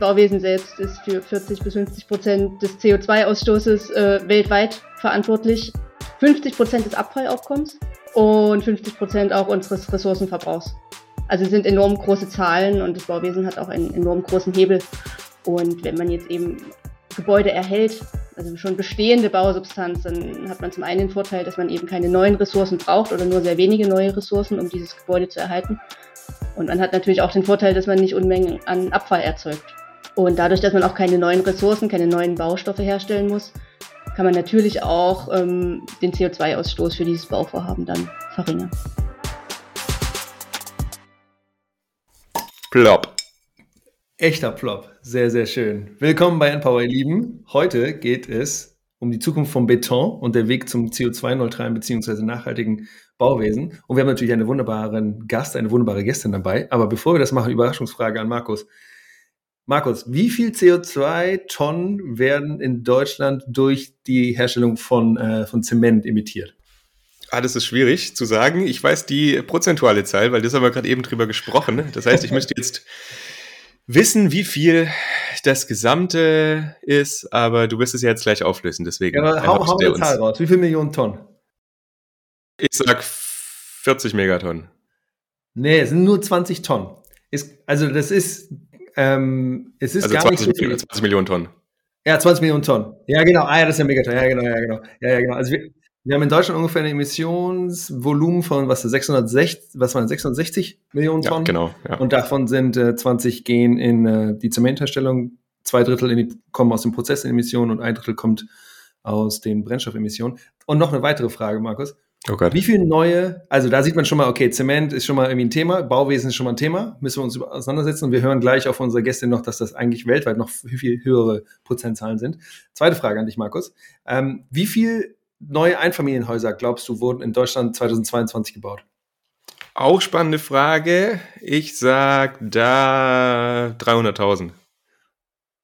Bauwesen selbst ist für 40 bis 50 Prozent des CO2-Ausstoßes äh, weltweit verantwortlich, 50 Prozent des Abfallaufkommens und 50 Prozent auch unseres Ressourcenverbrauchs. Also sind enorm große Zahlen und das Bauwesen hat auch einen enorm großen Hebel. Und wenn man jetzt eben Gebäude erhält, also schon bestehende Bausubstanz, dann hat man zum einen den Vorteil, dass man eben keine neuen Ressourcen braucht oder nur sehr wenige neue Ressourcen, um dieses Gebäude zu erhalten. Und man hat natürlich auch den Vorteil, dass man nicht Unmengen an Abfall erzeugt. Und dadurch, dass man auch keine neuen Ressourcen, keine neuen Baustoffe herstellen muss, kann man natürlich auch ähm, den CO2-Ausstoß für dieses Bauvorhaben dann verringern. Plop. Echter Plop. Sehr, sehr schön. Willkommen bei Empower, ihr Lieben. Heute geht es um die Zukunft vom Beton und der Weg zum CO2-neutralen bzw. nachhaltigen Bauwesen. Und wir haben natürlich einen wunderbaren Gast, eine wunderbare Gästin dabei. Aber bevor wir das machen, Überraschungsfrage an Markus. Markus, wie viel CO2-Tonnen werden in Deutschland durch die Herstellung von, äh, von Zement emittiert? Ah, das ist schwierig zu sagen. Ich weiß die prozentuale Zahl, weil das haben wir gerade eben drüber gesprochen. Das heißt, ich müsste jetzt wissen, wie viel das Gesamte ist, aber du wirst es ja jetzt gleich auflösen, deswegen. Ja, aber hau, hau eine Zahl raus. Wie viele Millionen Tonnen? Ich sag 40 Megatonnen. Nee, es sind nur 20 Tonnen. Ist, also das ist, ähm, es ist also gar 20, nicht so viel. 20 Millionen Tonnen. Ja, 20 Millionen Tonnen. Ja, genau. Ah, ja, das ist ja Megaton. Ja, genau, ja, genau. Ja, ja, genau. Also wir, wir haben in Deutschland ungefähr ein Emissionsvolumen von was 660, was waren 660 Millionen Tonnen. Ja, genau. Ja. Und davon sind äh, 20 gehen in äh, die Zementherstellung, zwei Drittel die, kommen aus den Prozessemissionen und ein Drittel kommt aus den Brennstoffemissionen. Und noch eine weitere Frage, Markus. Oh Gott. Wie viele neue, also da sieht man schon mal, okay, Zement ist schon mal irgendwie ein Thema, Bauwesen ist schon mal ein Thema, müssen wir uns auseinandersetzen und wir hören gleich auf unsere Gäste noch, dass das eigentlich weltweit noch viel höhere Prozentzahlen sind. Zweite Frage an dich, Markus. Ähm, wie viel neue Einfamilienhäuser, glaubst du, wurden in Deutschland 2022 gebaut? Auch spannende Frage. Ich sag da 300.000.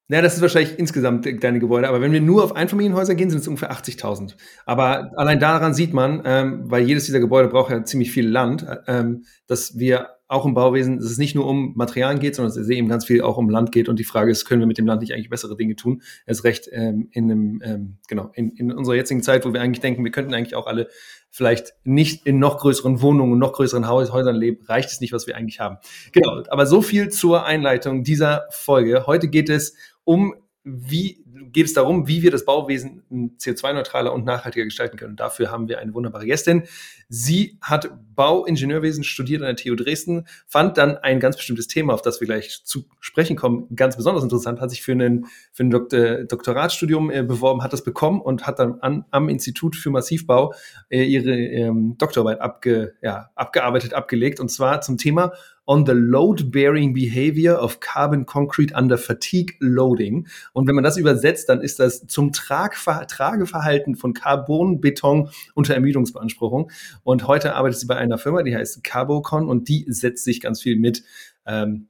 Ja, das ist wahrscheinlich insgesamt deine Gebäude. Aber wenn wir nur auf Einfamilienhäuser gehen, sind es ungefähr 80.000. Aber allein daran sieht man, ähm, weil jedes dieser Gebäude braucht ja ziemlich viel Land, ähm, dass wir auch im Bauwesen, dass es nicht nur um Materialien geht, sondern dass es eben ganz viel auch um Land geht. Und die Frage ist, können wir mit dem Land nicht eigentlich bessere Dinge tun? Erst recht ähm, in einem, ähm, genau, in, in unserer jetzigen Zeit, wo wir eigentlich denken, wir könnten eigentlich auch alle vielleicht nicht in noch größeren Wohnungen und noch größeren Häusern leben, reicht es nicht, was wir eigentlich haben. Genau, aber so viel zur Einleitung dieser Folge. Heute geht es um wie geht es darum, wie wir das Bauwesen CO2-neutraler und nachhaltiger gestalten können. dafür haben wir eine wunderbare Gästin. Sie hat Bauingenieurwesen studiert an der TU Dresden, fand dann ein ganz bestimmtes Thema, auf das wir gleich zu sprechen kommen, ganz besonders interessant, hat sich für, einen, für ein Doktor, Doktoratsstudium äh, beworben, hat das bekommen und hat dann an, am Institut für Massivbau äh, ihre ähm, Doktorarbeit abge, ja, abgearbeitet, abgelegt, und zwar zum Thema on the load-bearing behavior of carbon concrete under fatigue loading. Und wenn man das übersetzt, dann ist das zum Tragver Trageverhalten von Carbonbeton unter Ermüdungsbeanspruchung. Und heute arbeitet sie bei einer Firma, die heißt Carbocon und die setzt sich ganz viel mit ähm,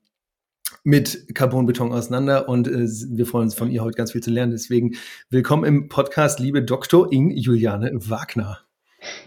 mit Carbonbeton auseinander und äh, wir freuen uns von ihr heute ganz viel zu lernen. Deswegen willkommen im Podcast, liebe Dr. Ing Juliane Wagner.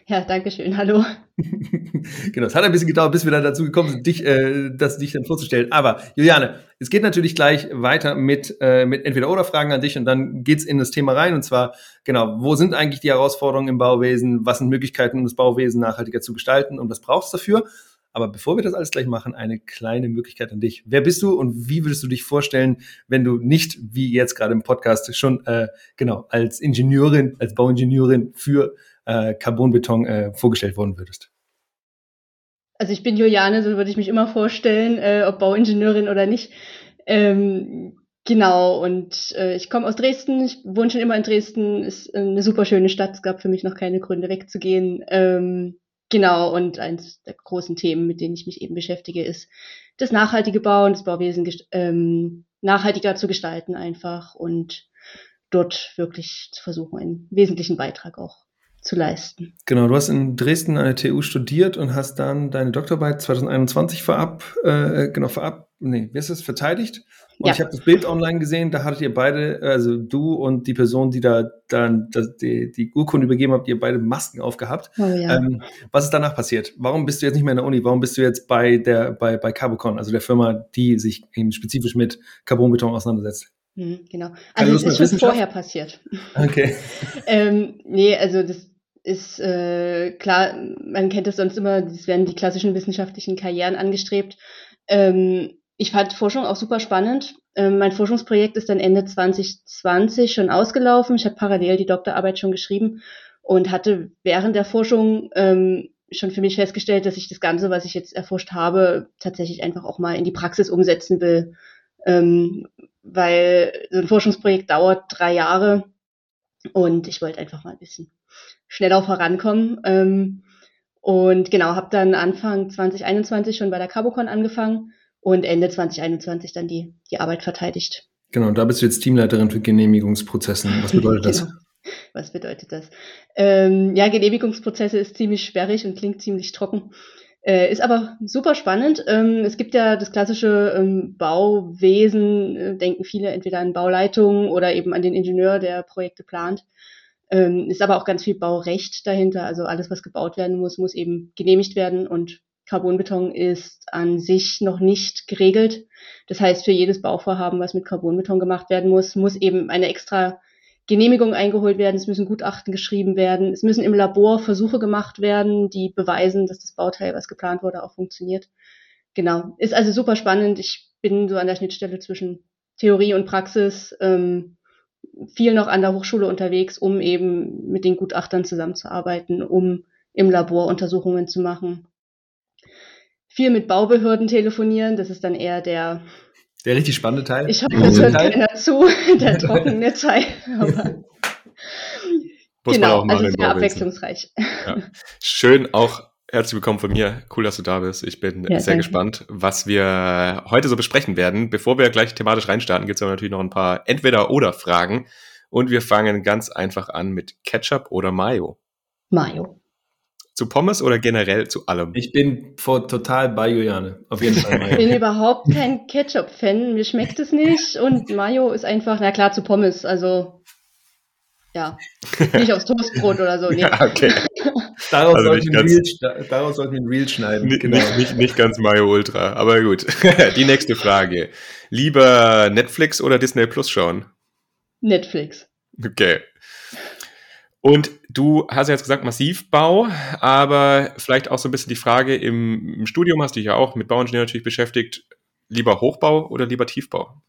Ja, danke schön. Hallo. genau, es hat ein bisschen gedauert, bis wir dann dazu gekommen sind, dich, äh, das dich dann vorzustellen. Aber Juliane, es geht natürlich gleich weiter mit, äh, mit Entweder-Oder-Fragen an dich und dann geht's in das Thema rein. Und zwar, genau, wo sind eigentlich die Herausforderungen im Bauwesen? Was sind Möglichkeiten, um das Bauwesen nachhaltiger zu gestalten? Und was brauchst du dafür? Aber bevor wir das alles gleich machen, eine kleine Möglichkeit an dich. Wer bist du und wie würdest du dich vorstellen, wenn du nicht, wie jetzt gerade im Podcast, schon äh, genau als Ingenieurin, als Bauingenieurin für äh, Carbonbeton äh, vorgestellt worden würdest? Also ich bin Juliane, so würde ich mich immer vorstellen, äh, ob Bauingenieurin oder nicht. Ähm, genau, und äh, ich komme aus Dresden, ich wohne schon immer in Dresden, ist eine super schöne Stadt, es gab für mich noch keine Gründe wegzugehen. Ähm, genau, und eines der großen Themen, mit denen ich mich eben beschäftige, ist das nachhaltige Bauen, das Bauwesen ähm, nachhaltiger zu gestalten einfach und dort wirklich zu versuchen, einen wesentlichen Beitrag auch zu leisten. Genau, du hast in Dresden an der TU studiert und hast dann deine Doktorarbeit 2021 vorab, äh, genau, vorab, nee, wie ist das, verteidigt? Und ja. ich habe das Bild online gesehen, da hattet ihr beide, also du und die Person, die da dann das, die, die Urkunde übergeben habt, ihr beide Masken aufgehabt. Oh, ja. ähm, was ist danach passiert? Warum bist du jetzt nicht mehr in der Uni? Warum bist du jetzt bei der, bei, bei Carbocon, also der Firma, die sich eben spezifisch mit Carbonbeton auseinandersetzt? Mhm, genau. Also es ist schon vorher passiert. Okay. ähm, nee, also das ist äh, klar, man kennt das sonst immer, es werden die klassischen wissenschaftlichen Karrieren angestrebt. Ähm, ich fand Forschung auch super spannend. Ähm, mein Forschungsprojekt ist dann Ende 2020 schon ausgelaufen. Ich habe parallel die Doktorarbeit schon geschrieben und hatte während der Forschung ähm, schon für mich festgestellt, dass ich das Ganze, was ich jetzt erforscht habe, tatsächlich einfach auch mal in die Praxis umsetzen will. Ähm, weil so ein Forschungsprojekt dauert drei Jahre und ich wollte einfach mal ein bisschen schneller vorankommen. Ähm, und genau, habe dann Anfang 2021 schon bei der Carbocon angefangen und Ende 2021 dann die, die Arbeit verteidigt. Genau, da bist du jetzt Teamleiterin für Genehmigungsprozessen. Was bedeutet das? genau. Was bedeutet das? Ähm, ja, Genehmigungsprozesse ist ziemlich sperrig und klingt ziemlich trocken. Äh, ist aber super spannend. Ähm, es gibt ja das klassische ähm, Bauwesen, äh, denken viele entweder an Bauleitungen oder eben an den Ingenieur, der Projekte plant. Ähm, ist aber auch ganz viel Baurecht dahinter. Also alles, was gebaut werden muss, muss eben genehmigt werden und Carbonbeton ist an sich noch nicht geregelt. Das heißt, für jedes Bauvorhaben, was mit Carbonbeton gemacht werden muss, muss eben eine extra Genehmigung eingeholt werden, es müssen Gutachten geschrieben werden, es müssen im Labor Versuche gemacht werden, die beweisen, dass das Bauteil, was geplant wurde, auch funktioniert. Genau. Ist also super spannend. Ich bin so an der Schnittstelle zwischen Theorie und Praxis, ähm, viel noch an der Hochschule unterwegs, um eben mit den Gutachtern zusammenzuarbeiten, um im Labor Untersuchungen zu machen. Viel mit Baubehörden telefonieren, das ist dann eher der der richtig spannende Teil. Ich hoffe, das hört keiner zu, der trockene Teil. Aber genau, also sehr abwechslungsreich. Ja. Schön auch herzlich willkommen von mir. Cool, dass du da bist. Ich bin ja, sehr danke. gespannt, was wir heute so besprechen werden. Bevor wir gleich thematisch reinstarten, gibt es aber natürlich noch ein paar Entweder-Oder-Fragen. Und wir fangen ganz einfach an mit Ketchup oder Mayo. Mayo. Zu Pommes oder generell zu allem? Ich bin vor, total bei Juliane. Auf jeden Fall. ich bin überhaupt kein Ketchup-Fan. Mir schmeckt es nicht. Und Mayo ist einfach, na klar, zu Pommes. Also, ja. Nicht aufs Toastbrot oder so. Nee. Ja, okay. Daraus, also sollten ganz, Reel, daraus sollten wir ein Reel schneiden. Nicht, genau. nicht, nicht, nicht ganz Mayo Ultra. Aber gut. Die nächste Frage. Lieber Netflix oder Disney Plus schauen? Netflix. Okay. Und du hast ja jetzt gesagt Massivbau, aber vielleicht auch so ein bisschen die Frage im, im Studium hast du dich ja auch mit Bauingenieur natürlich beschäftigt. Lieber Hochbau oder lieber Tiefbau?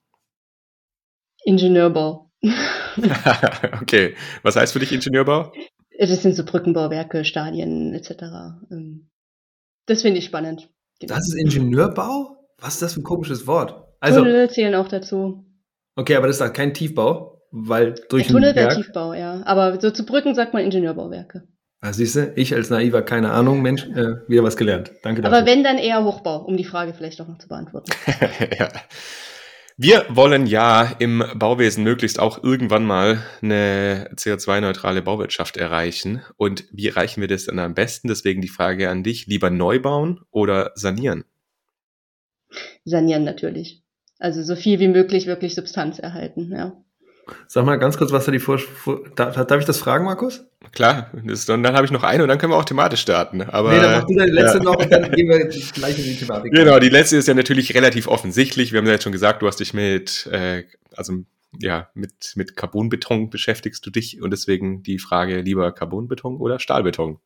Ingenieurbau. okay. Was heißt für dich Ingenieurbau? Das sind so Brückenbauwerke, Stadien etc. Ähm, das finde ich spannend. Genau. Das ist Ingenieurbau? Was ist das für ein komisches Wort? Also, Tunnel zählen auch dazu. Okay, aber das ist kein Tiefbau? weil durch der Tunnel wäre Tiefbau, ja. Aber so zu Brücken sagt man Ingenieurbauwerke. Ah, siehst du, ich als Naiver, keine Ahnung, Mensch, äh, wieder was gelernt. Danke dafür. Aber wenn, dann eher Hochbau, um die Frage vielleicht auch noch zu beantworten. ja. Wir wollen ja im Bauwesen möglichst auch irgendwann mal eine CO2-neutrale Bauwirtschaft erreichen. Und wie erreichen wir das dann am besten? Deswegen die Frage an dich, lieber neu bauen oder sanieren? Sanieren natürlich. Also so viel wie möglich wirklich Substanz erhalten, ja. Sag mal ganz kurz, was da die Vor... Darf, darf ich das fragen, Markus? Klar, das, und dann habe ich noch eine und dann können wir auch thematisch starten. Aber, nee, dann mach du die letzte ja. noch und dann gehen wir gleich in die Thematik. Genau, die letzte ist ja natürlich relativ offensichtlich. Wir haben ja jetzt schon gesagt, du hast dich mit, äh, also ja, mit, mit Carbonbeton beschäftigst du dich und deswegen die Frage lieber Carbonbeton oder Stahlbeton?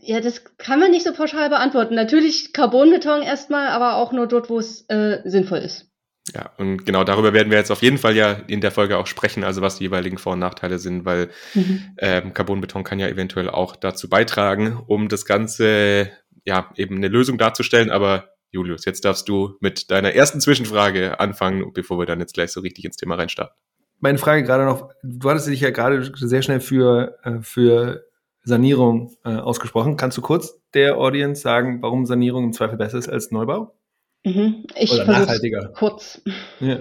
Ja, das kann man nicht so pauschal beantworten. Natürlich Carbonbeton erstmal, aber auch nur dort, wo es äh, sinnvoll ist. Ja, und genau darüber werden wir jetzt auf jeden Fall ja in der Folge auch sprechen, also was die jeweiligen Vor- und Nachteile sind, weil mhm. ähm, Carbonbeton kann ja eventuell auch dazu beitragen, um das Ganze ja eben eine Lösung darzustellen. Aber Julius, jetzt darfst du mit deiner ersten Zwischenfrage anfangen, bevor wir dann jetzt gleich so richtig ins Thema reinstarten. Meine Frage gerade noch, du hattest dich ja gerade sehr schnell für, äh, für Sanierung äh, ausgesprochen. Kannst du kurz der Audience sagen, warum Sanierung im Zweifel besser ist als Neubau? Mhm. Ich versuche kurz. Ja.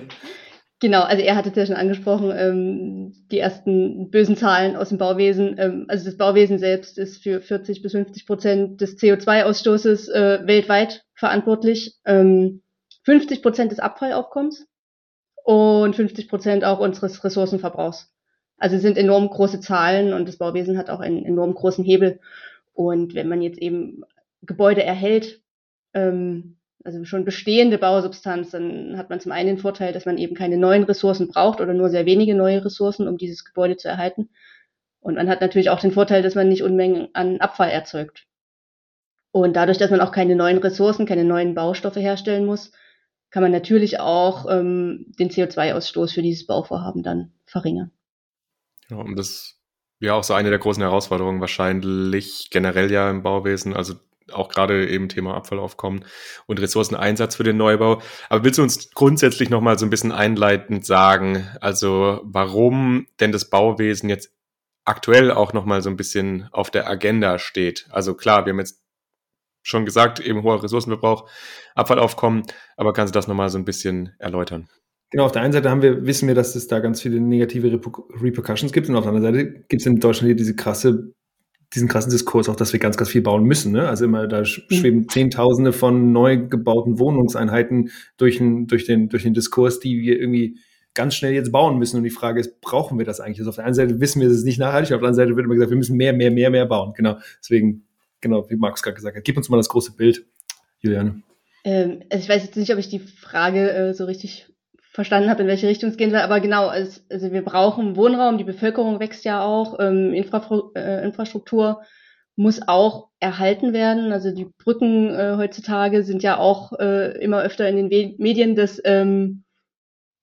Genau, also er hatte es ja schon angesprochen, ähm, die ersten bösen Zahlen aus dem Bauwesen. Ähm, also das Bauwesen selbst ist für 40 bis 50 Prozent des CO2-Ausstoßes äh, weltweit verantwortlich, ähm, 50 Prozent des Abfallaufkommens und 50 Prozent auch unseres Ressourcenverbrauchs. Also sind enorm große Zahlen und das Bauwesen hat auch einen enorm großen Hebel. Und wenn man jetzt eben Gebäude erhält, ähm, also schon bestehende Bausubstanz, dann hat man zum einen den Vorteil, dass man eben keine neuen Ressourcen braucht oder nur sehr wenige neue Ressourcen, um dieses Gebäude zu erhalten. Und man hat natürlich auch den Vorteil, dass man nicht Unmengen an Abfall erzeugt. Und dadurch, dass man auch keine neuen Ressourcen, keine neuen Baustoffe herstellen muss, kann man natürlich auch ähm, den CO2-Ausstoß für dieses Bauvorhaben dann verringern. Ja, und das ja auch so eine der großen Herausforderungen wahrscheinlich generell ja im Bauwesen, also auch gerade eben Thema Abfallaufkommen und Ressourceneinsatz für den Neubau. Aber willst du uns grundsätzlich nochmal so ein bisschen einleitend sagen, also warum denn das Bauwesen jetzt aktuell auch nochmal so ein bisschen auf der Agenda steht? Also klar, wir haben jetzt schon gesagt, eben hoher Ressourcenverbrauch, Abfallaufkommen, aber kannst du das nochmal so ein bisschen erläutern? Genau, auf der einen Seite haben wir, wissen wir, dass es da ganz viele negative Repercussions gibt und auf der anderen Seite gibt es in Deutschland hier diese krasse, diesen krassen Diskurs auch, dass wir ganz, ganz viel bauen müssen. Ne? Also immer, da mhm. schweben Zehntausende von neu gebauten Wohnungseinheiten durch den, durch, den, durch den Diskurs, die wir irgendwie ganz schnell jetzt bauen müssen. Und die Frage ist, brauchen wir das eigentlich? Also auf der einen Seite wissen wir, es ist nicht nachhaltig, auf der anderen Seite wird immer gesagt, wir müssen mehr, mehr, mehr, mehr bauen. Genau. Deswegen, genau, wie Max gerade gesagt hat, gib uns mal das große Bild, Juliane. Ähm, also ich weiß jetzt nicht, ob ich die Frage äh, so richtig verstanden habe, in welche Richtung es gehen soll. Aber genau, also, also wir brauchen Wohnraum, die Bevölkerung wächst ja auch, ähm, Infra äh, Infrastruktur muss auch erhalten werden. Also die Brücken äh, heutzutage sind ja auch äh, immer öfter in den We Medien, dass ähm,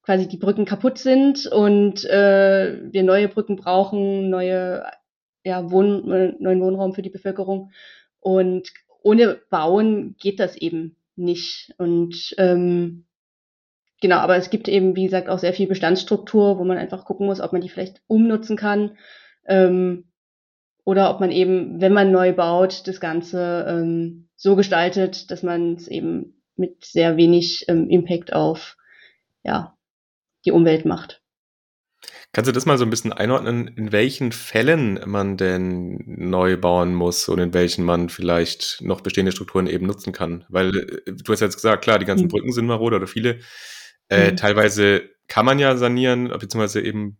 quasi die Brücken kaputt sind und äh, wir neue Brücken brauchen, neue ja, Wohn neuen Wohnraum für die Bevölkerung. Und ohne Bauen geht das eben nicht. Und ähm, genau, aber es gibt eben, wie gesagt, auch sehr viel Bestandsstruktur, wo man einfach gucken muss, ob man die vielleicht umnutzen kann. Ähm, oder ob man eben, wenn man neu baut, das Ganze ähm, so gestaltet, dass man es eben mit sehr wenig ähm, Impact auf ja, die Umwelt macht. Kannst du das mal so ein bisschen einordnen, in welchen Fällen man denn neu bauen muss und in welchen man vielleicht noch bestehende Strukturen eben nutzen kann? Weil äh, du hast jetzt gesagt, klar, die ganzen mhm. Brücken sind marode oder viele. Äh, mhm. Teilweise kann man ja sanieren, beziehungsweise eben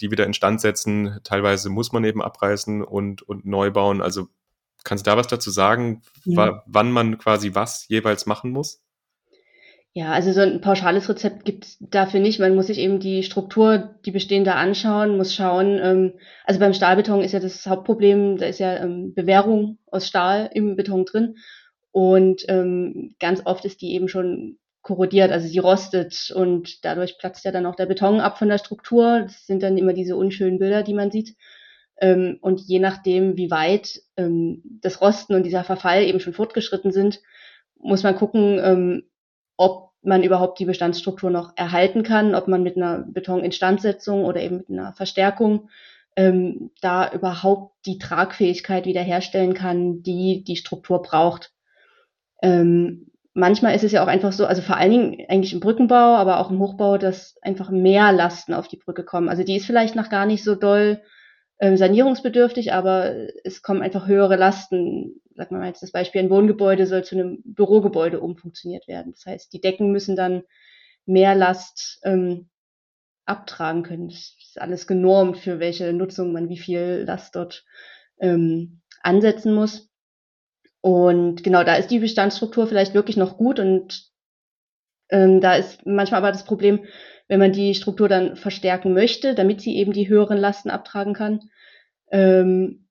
die wieder instand setzen. Teilweise muss man eben abreißen und, und neu bauen. Also kannst du da was dazu sagen, ja. wann man quasi was jeweils machen muss? Ja, also so ein pauschales Rezept gibt es dafür nicht. Man muss sich eben die Struktur, die bestehende anschauen, muss schauen. Ähm, also beim Stahlbeton ist ja das Hauptproblem, da ist ja ähm, Bewährung aus Stahl im Beton drin. Und ähm, ganz oft ist die eben schon korrodiert, also sie rostet und dadurch platzt ja dann auch der Beton ab von der Struktur. Das sind dann immer diese unschönen Bilder, die man sieht. Ähm, und je nachdem, wie weit ähm, das Rosten und dieser Verfall eben schon fortgeschritten sind, muss man gucken, ähm, ob man überhaupt die Bestandsstruktur noch erhalten kann, ob man mit einer Betoninstandsetzung oder eben mit einer Verstärkung ähm, da überhaupt die Tragfähigkeit wiederherstellen kann, die die Struktur braucht. Ähm, manchmal ist es ja auch einfach so, also vor allen Dingen eigentlich im Brückenbau, aber auch im Hochbau, dass einfach mehr Lasten auf die Brücke kommen. Also die ist vielleicht noch gar nicht so doll äh, sanierungsbedürftig, aber es kommen einfach höhere Lasten. Sagen wir mal jetzt das Beispiel, ein Wohngebäude soll zu einem Bürogebäude umfunktioniert werden. Das heißt, die Decken müssen dann mehr Last ähm, abtragen können. Das ist alles genormt, für welche Nutzung man wie viel Last dort ähm, ansetzen muss. Und genau, da ist die Bestandsstruktur vielleicht wirklich noch gut und ähm, da ist manchmal aber das Problem, wenn man die Struktur dann verstärken möchte, damit sie eben die höheren Lasten abtragen kann. Ähm,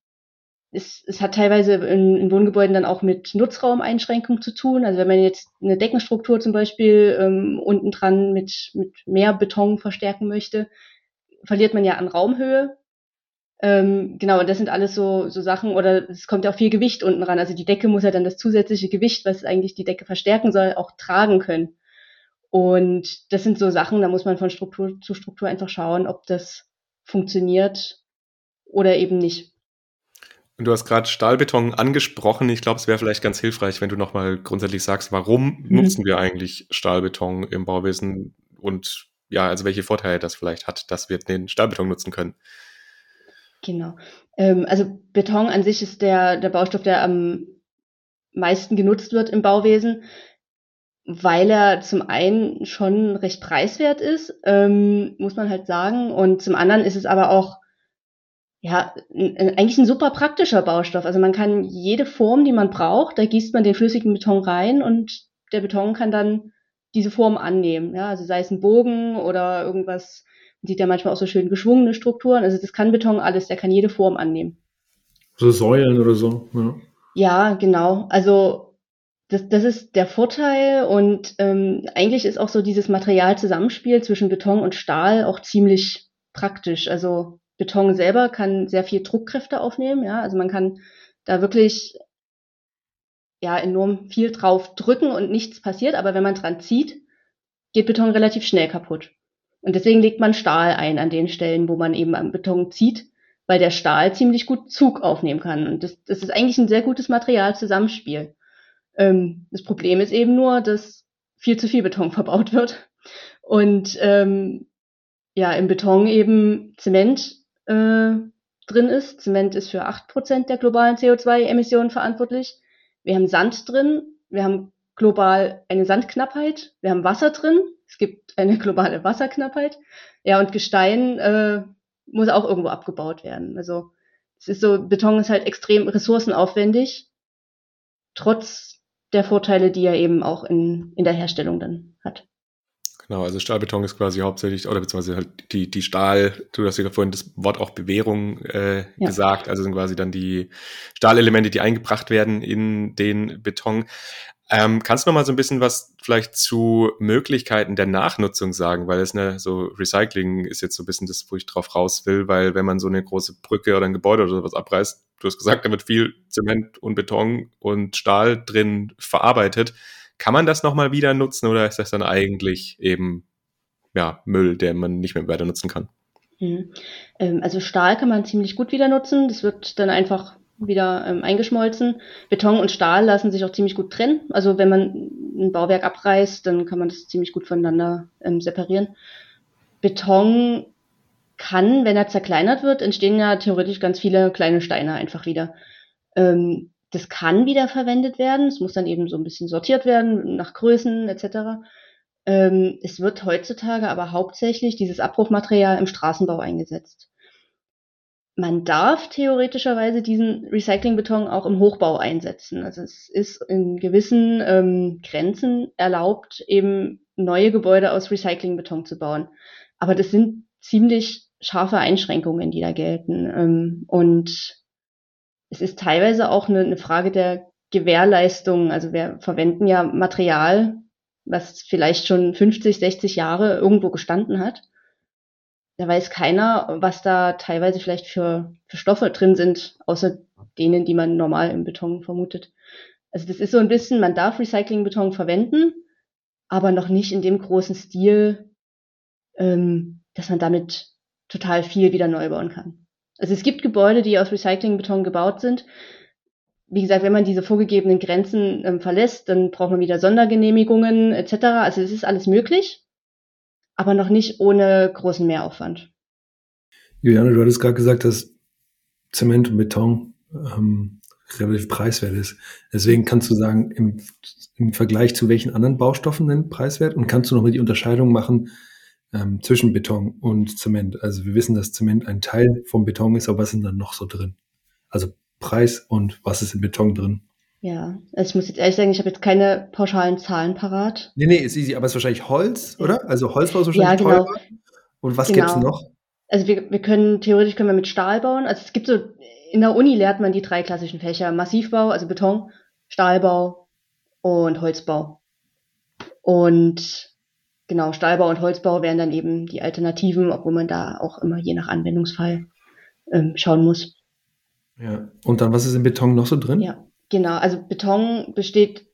es, es hat teilweise in, in Wohngebäuden dann auch mit Nutzraumeinschränkung zu tun. Also wenn man jetzt eine Deckenstruktur zum Beispiel ähm, unten dran mit, mit mehr Beton verstärken möchte, verliert man ja an Raumhöhe. Ähm, genau, und das sind alles so, so Sachen, oder es kommt ja auch viel Gewicht unten ran. Also die Decke muss ja dann das zusätzliche Gewicht, was eigentlich die Decke verstärken soll, auch tragen können. Und das sind so Sachen, da muss man von Struktur zu Struktur einfach schauen, ob das funktioniert oder eben nicht. Und du hast gerade Stahlbeton angesprochen. Ich glaube, es wäre vielleicht ganz hilfreich, wenn du nochmal grundsätzlich sagst, warum mhm. nutzen wir eigentlich Stahlbeton im Bauwesen und ja, also welche Vorteile das vielleicht hat, dass wir den Stahlbeton nutzen können. Genau. Ähm, also Beton an sich ist der, der Baustoff, der am meisten genutzt wird im Bauwesen, weil er zum einen schon recht preiswert ist, ähm, muss man halt sagen, und zum anderen ist es aber auch ja, eigentlich ein super praktischer Baustoff. Also man kann jede Form, die man braucht, da gießt man den flüssigen Beton rein und der Beton kann dann diese Form annehmen. Ja, also sei es ein Bogen oder irgendwas, man sieht ja manchmal auch so schön geschwungene Strukturen. Also das kann Beton alles, der kann jede Form annehmen. So Säulen oder so, ja. Ja, genau. Also das, das ist der Vorteil und ähm, eigentlich ist auch so dieses Materialzusammenspiel zwischen Beton und Stahl auch ziemlich praktisch. Also Beton selber kann sehr viel Druckkräfte aufnehmen, ja, also man kann da wirklich ja enorm viel drauf drücken und nichts passiert, aber wenn man dran zieht, geht Beton relativ schnell kaputt. Und deswegen legt man Stahl ein an den Stellen, wo man eben am Beton zieht, weil der Stahl ziemlich gut Zug aufnehmen kann. Und das, das ist eigentlich ein sehr gutes Materialzusammenspiel. Ähm, das Problem ist eben nur, dass viel zu viel Beton verbaut wird und ähm, ja im Beton eben Zement äh, drin ist. Zement ist für acht Prozent der globalen CO2-Emissionen verantwortlich. Wir haben Sand drin, wir haben global eine Sandknappheit, wir haben Wasser drin, es gibt eine globale Wasserknappheit. Ja, und Gestein äh, muss auch irgendwo abgebaut werden. Also es ist so, Beton ist halt extrem ressourcenaufwendig, trotz der Vorteile, die er eben auch in, in der Herstellung dann hat. Genau, also Stahlbeton ist quasi hauptsächlich, oder beziehungsweise halt die, die Stahl, du hast ja vorhin das Wort auch Bewährung äh, ja. gesagt, also sind quasi dann die Stahlelemente, die eingebracht werden in den Beton. Ähm, kannst du noch mal so ein bisschen was vielleicht zu Möglichkeiten der Nachnutzung sagen? Weil es ne, so Recycling ist jetzt so ein bisschen das, wo ich drauf raus will, weil wenn man so eine große Brücke oder ein Gebäude oder sowas abreißt, du hast gesagt, da wird viel Zement und Beton und Stahl drin verarbeitet kann man das nochmal wieder nutzen oder ist das dann eigentlich eben ja, Müll, der man nicht mehr weiter nutzen kann? Mhm. Ähm, also Stahl kann man ziemlich gut wieder nutzen. Das wird dann einfach wieder ähm, eingeschmolzen. Beton und Stahl lassen sich auch ziemlich gut trennen. Also wenn man ein Bauwerk abreißt, dann kann man das ziemlich gut voneinander ähm, separieren. Beton kann, wenn er zerkleinert wird, entstehen ja theoretisch ganz viele kleine Steine einfach wieder. Ähm, das kann wieder verwendet werden. Es muss dann eben so ein bisschen sortiert werden nach Größen etc. Ähm, es wird heutzutage aber hauptsächlich dieses Abbruchmaterial im Straßenbau eingesetzt. Man darf theoretischerweise diesen Recyclingbeton auch im Hochbau einsetzen. Also es ist in gewissen ähm, Grenzen erlaubt, eben neue Gebäude aus Recyclingbeton zu bauen. Aber das sind ziemlich scharfe Einschränkungen, die da gelten. Ähm, und es ist teilweise auch eine, eine Frage der Gewährleistung. Also wir verwenden ja Material, was vielleicht schon 50, 60 Jahre irgendwo gestanden hat. Da weiß keiner, was da teilweise vielleicht für, für Stoffe drin sind, außer denen, die man normal im Beton vermutet. Also das ist so ein bisschen, man darf Recyclingbeton verwenden, aber noch nicht in dem großen Stil, ähm, dass man damit total viel wieder neu bauen kann. Also es gibt Gebäude, die aus Recyclingbeton gebaut sind. Wie gesagt, wenn man diese vorgegebenen Grenzen ähm, verlässt, dann braucht man wieder Sondergenehmigungen etc. Also es ist alles möglich, aber noch nicht ohne großen Mehraufwand. Juliane, du hattest gerade gesagt, dass Zement und Beton ähm, relativ preiswert ist. Deswegen kannst du sagen, im, im Vergleich zu welchen anderen Baustoffen denn preiswert? Und kannst du nochmal die Unterscheidung machen, ähm, zwischen Beton und Zement. Also wir wissen, dass Zement ein Teil vom Beton ist, aber was sind dann noch so drin? Also Preis und was ist im Beton drin? Ja, also ich muss jetzt ehrlich sagen, ich habe jetzt keine pauschalen Zahlen parat. Nee, nee, ist easy, aber es ist wahrscheinlich Holz, oder? Also Holzbau ist wahrscheinlich ja, genau. teurer. Und was genau. gibt es noch? Also wir, wir können, theoretisch können wir mit Stahl bauen. Also es gibt so, in der Uni lernt man die drei klassischen Fächer. Massivbau, also Beton, Stahlbau und Holzbau. Und genau, Stahlbau und Holzbau wären dann eben die Alternativen, obwohl man da auch immer je nach Anwendungsfall ähm, schauen muss. Ja, und dann, was ist im Beton noch so drin? Ja, genau. Also Beton besteht,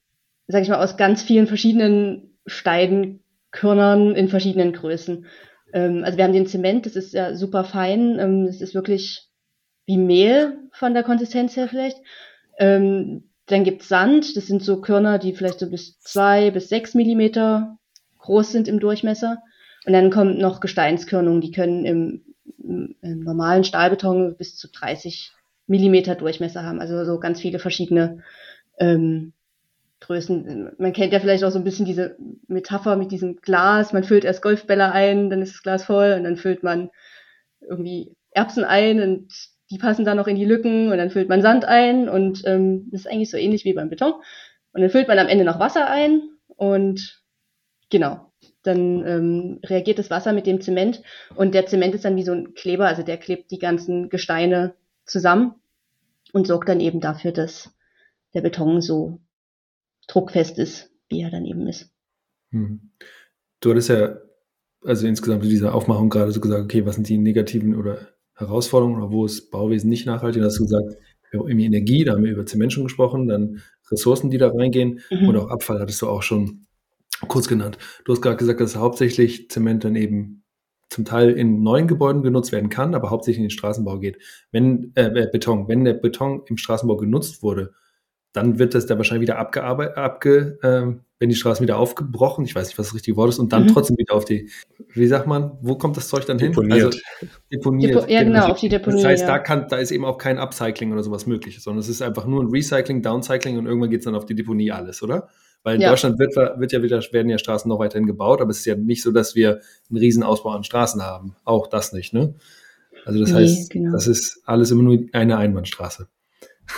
sag ich mal, aus ganz vielen verschiedenen Steinkörnern in verschiedenen Größen. Ähm, also wir haben den Zement, das ist ja super fein. Ähm, das ist wirklich wie Mehl von der Konsistenz her vielleicht. Ähm, dann gibt's Sand, das sind so Körner, die vielleicht so bis zwei bis sechs Millimeter groß sind im Durchmesser. Und dann kommt noch Gesteinskörnung, die können im, im normalen Stahlbeton bis zu 30 Millimeter Durchmesser haben. Also so ganz viele verschiedene ähm, Größen. Man kennt ja vielleicht auch so ein bisschen diese Metapher mit diesem Glas. Man füllt erst Golfbälle ein, dann ist das Glas voll und dann füllt man irgendwie Erbsen ein und die passen dann noch in die Lücken und dann füllt man Sand ein und ähm, das ist eigentlich so ähnlich wie beim Beton. Und dann füllt man am Ende noch Wasser ein und genau, dann ähm, reagiert das Wasser mit dem Zement und der Zement ist dann wie so ein Kleber, also der klebt die ganzen Gesteine zusammen und sorgt dann eben dafür, dass der Beton so druckfest ist, wie er dann eben ist. Hm. Du hattest ja also insgesamt in dieser Aufmachung gerade so gesagt, okay, was sind die negativen oder Herausforderungen oder wo ist Bauwesen nicht nachhaltig? Da hast du gesagt, wir haben irgendwie Energie, da haben wir über Zement schon gesprochen, dann Ressourcen, die da reingehen mhm. und auch Abfall hattest du auch schon kurz genannt. Du hast gerade gesagt, dass hauptsächlich Zement dann eben zum Teil in neuen Gebäuden genutzt werden kann, aber hauptsächlich in den Straßenbau geht. Wenn äh, äh Beton, wenn der Beton im Straßenbau genutzt wurde, dann wird das da wahrscheinlich wieder abgearbeitet, abge, äh, wenn die Straßen wieder aufgebrochen, ich weiß nicht, was das richtige Wort ist, und dann mhm. trotzdem wieder auf die, wie sagt man, wo kommt das Zeug dann deponiert. hin? Also, deponiert. Depo ja, genau, auf die Deponie. Das heißt, ja. da, kann, da ist eben auch kein Upcycling oder sowas möglich, sondern es ist einfach nur ein Recycling, Downcycling und irgendwann geht es dann auf die Deponie alles, oder? Weil in ja. Deutschland wird, wird, ja wieder, werden ja Straßen noch weiterhin gebaut, aber es ist ja nicht so, dass wir einen Riesenausbau an Straßen haben. Auch das nicht, ne? Also das nee, heißt, genau. das ist alles immer nur eine Einbahnstraße.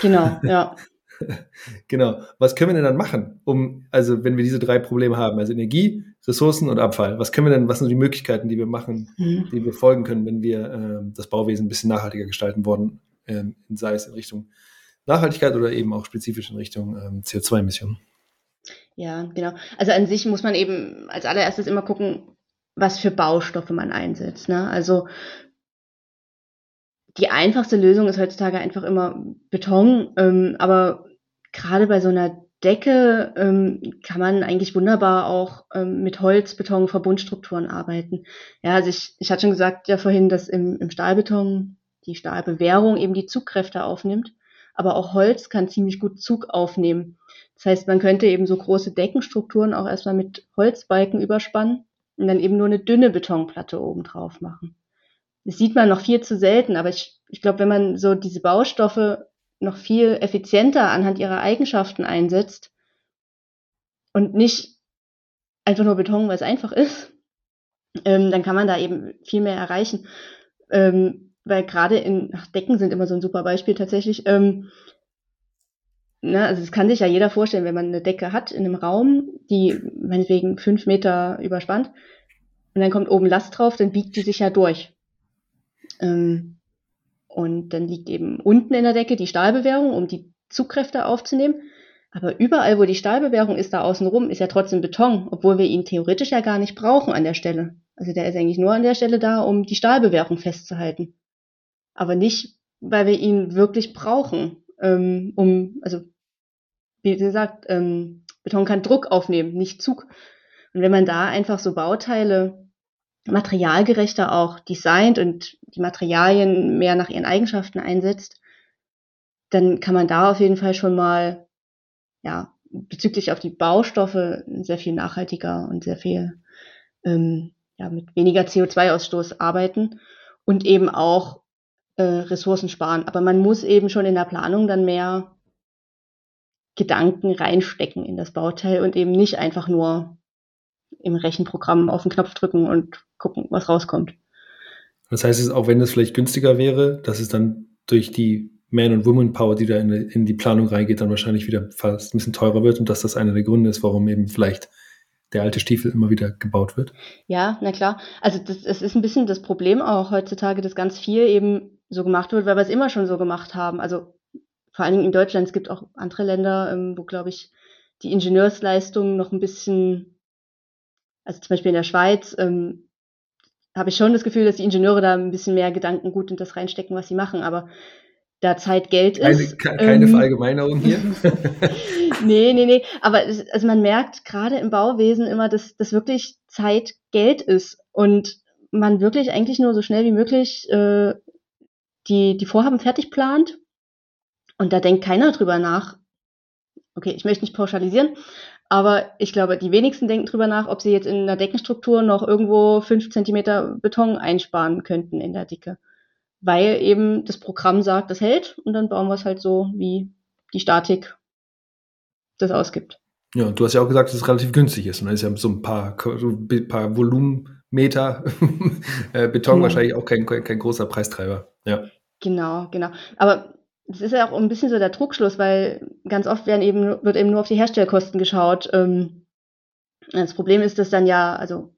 Genau, ja. genau. Was können wir denn dann machen, um, also wenn wir diese drei Probleme haben, also Energie, Ressourcen und Abfall, was können wir denn, was sind die Möglichkeiten, die wir machen, mhm. die wir folgen können, wenn wir äh, das Bauwesen ein bisschen nachhaltiger gestalten wollen, äh, sei es in Richtung Nachhaltigkeit oder eben auch spezifisch in Richtung ähm, CO2-Emissionen? Ja, genau. Also an sich muss man eben als allererstes immer gucken, was für Baustoffe man einsetzt. Ne? Also die einfachste Lösung ist heutzutage einfach immer Beton, ähm, aber gerade bei so einer Decke ähm, kann man eigentlich wunderbar auch ähm, mit Holz, Beton, Verbundstrukturen arbeiten. Ja, also ich, ich hatte schon gesagt ja vorhin, dass im, im Stahlbeton die Stahlbewährung eben die Zugkräfte aufnimmt, aber auch Holz kann ziemlich gut Zug aufnehmen. Das heißt, man könnte eben so große Deckenstrukturen auch erstmal mit Holzbalken überspannen und dann eben nur eine dünne Betonplatte oben drauf machen. Das sieht man noch viel zu selten, aber ich, ich glaube, wenn man so diese Baustoffe noch viel effizienter anhand ihrer Eigenschaften einsetzt und nicht einfach nur Beton, weil es einfach ist, ähm, dann kann man da eben viel mehr erreichen. Ähm, weil gerade in ach, Decken sind immer so ein super Beispiel tatsächlich. Ähm, na, also es kann sich ja jeder vorstellen, wenn man eine Decke hat in einem Raum, die meinetwegen fünf Meter überspannt, und dann kommt oben Last drauf, dann biegt die sich ja durch. Ähm, und dann liegt eben unten in der Decke die Stahlbewährung, um die Zugkräfte aufzunehmen. Aber überall, wo die Stahlbewährung ist, da außenrum, ist ja trotzdem Beton, obwohl wir ihn theoretisch ja gar nicht brauchen an der Stelle. Also der ist eigentlich nur an der Stelle da, um die Stahlbewährung festzuhalten. Aber nicht, weil wir ihn wirklich brauchen, ähm, um, also wie gesagt, ähm, Beton kann Druck aufnehmen, nicht Zug. Und wenn man da einfach so Bauteile materialgerechter auch designt und die Materialien mehr nach ihren Eigenschaften einsetzt, dann kann man da auf jeden Fall schon mal, ja, bezüglich auf die Baustoffe sehr viel nachhaltiger und sehr viel, ähm, ja, mit weniger CO2-Ausstoß arbeiten und eben auch äh, Ressourcen sparen. Aber man muss eben schon in der Planung dann mehr Gedanken reinstecken in das Bauteil und eben nicht einfach nur im Rechenprogramm auf den Knopf drücken und gucken, was rauskommt. Das heißt, auch wenn es vielleicht günstiger wäre, dass es dann durch die Man- und Woman-Power, die da in, in, die Planung reingeht, dann wahrscheinlich wieder fast ein bisschen teurer wird und dass das einer der Gründe ist, warum eben vielleicht der alte Stiefel immer wieder gebaut wird. Ja, na klar. Also das, es ist ein bisschen das Problem auch heutzutage, dass ganz viel eben so gemacht wird, weil wir es immer schon so gemacht haben. Also vor allen Dingen in Deutschland, es gibt auch andere Länder, ähm, wo, glaube ich, die Ingenieursleistung noch ein bisschen also zum Beispiel in der Schweiz, ähm, habe ich schon das Gefühl, dass die Ingenieure da ein bisschen mehr Gedanken gut in das reinstecken, was sie machen. Aber da Zeit Geld ist. Keine, keine ähm, Verallgemeinerung hier. nee, nee, nee. Aber es, also man merkt gerade im Bauwesen immer, dass das wirklich Zeit Geld ist und man wirklich eigentlich nur so schnell wie möglich äh, die, die Vorhaben fertig plant. Und da denkt keiner drüber nach. Okay, ich möchte nicht pauschalisieren, Aber ich glaube, die wenigsten denken drüber nach, ob sie jetzt in einer Deckenstruktur noch irgendwo fünf Zentimeter Beton einsparen könnten in der Dicke. Weil eben das Programm sagt, das hält und dann bauen wir es halt so, wie die Statik das ausgibt. Ja, du hast ja auch gesagt, dass es relativ günstig ist. Und dann ist ja so ein paar, so ein paar Volumenmeter äh, Beton genau. wahrscheinlich auch kein, kein, kein großer Preistreiber. Ja. Genau, genau. Aber das ist ja auch ein bisschen so der Druckschluss, weil ganz oft werden eben, wird eben nur auf die Herstellkosten geschaut. Ähm, das Problem ist, dass dann ja, also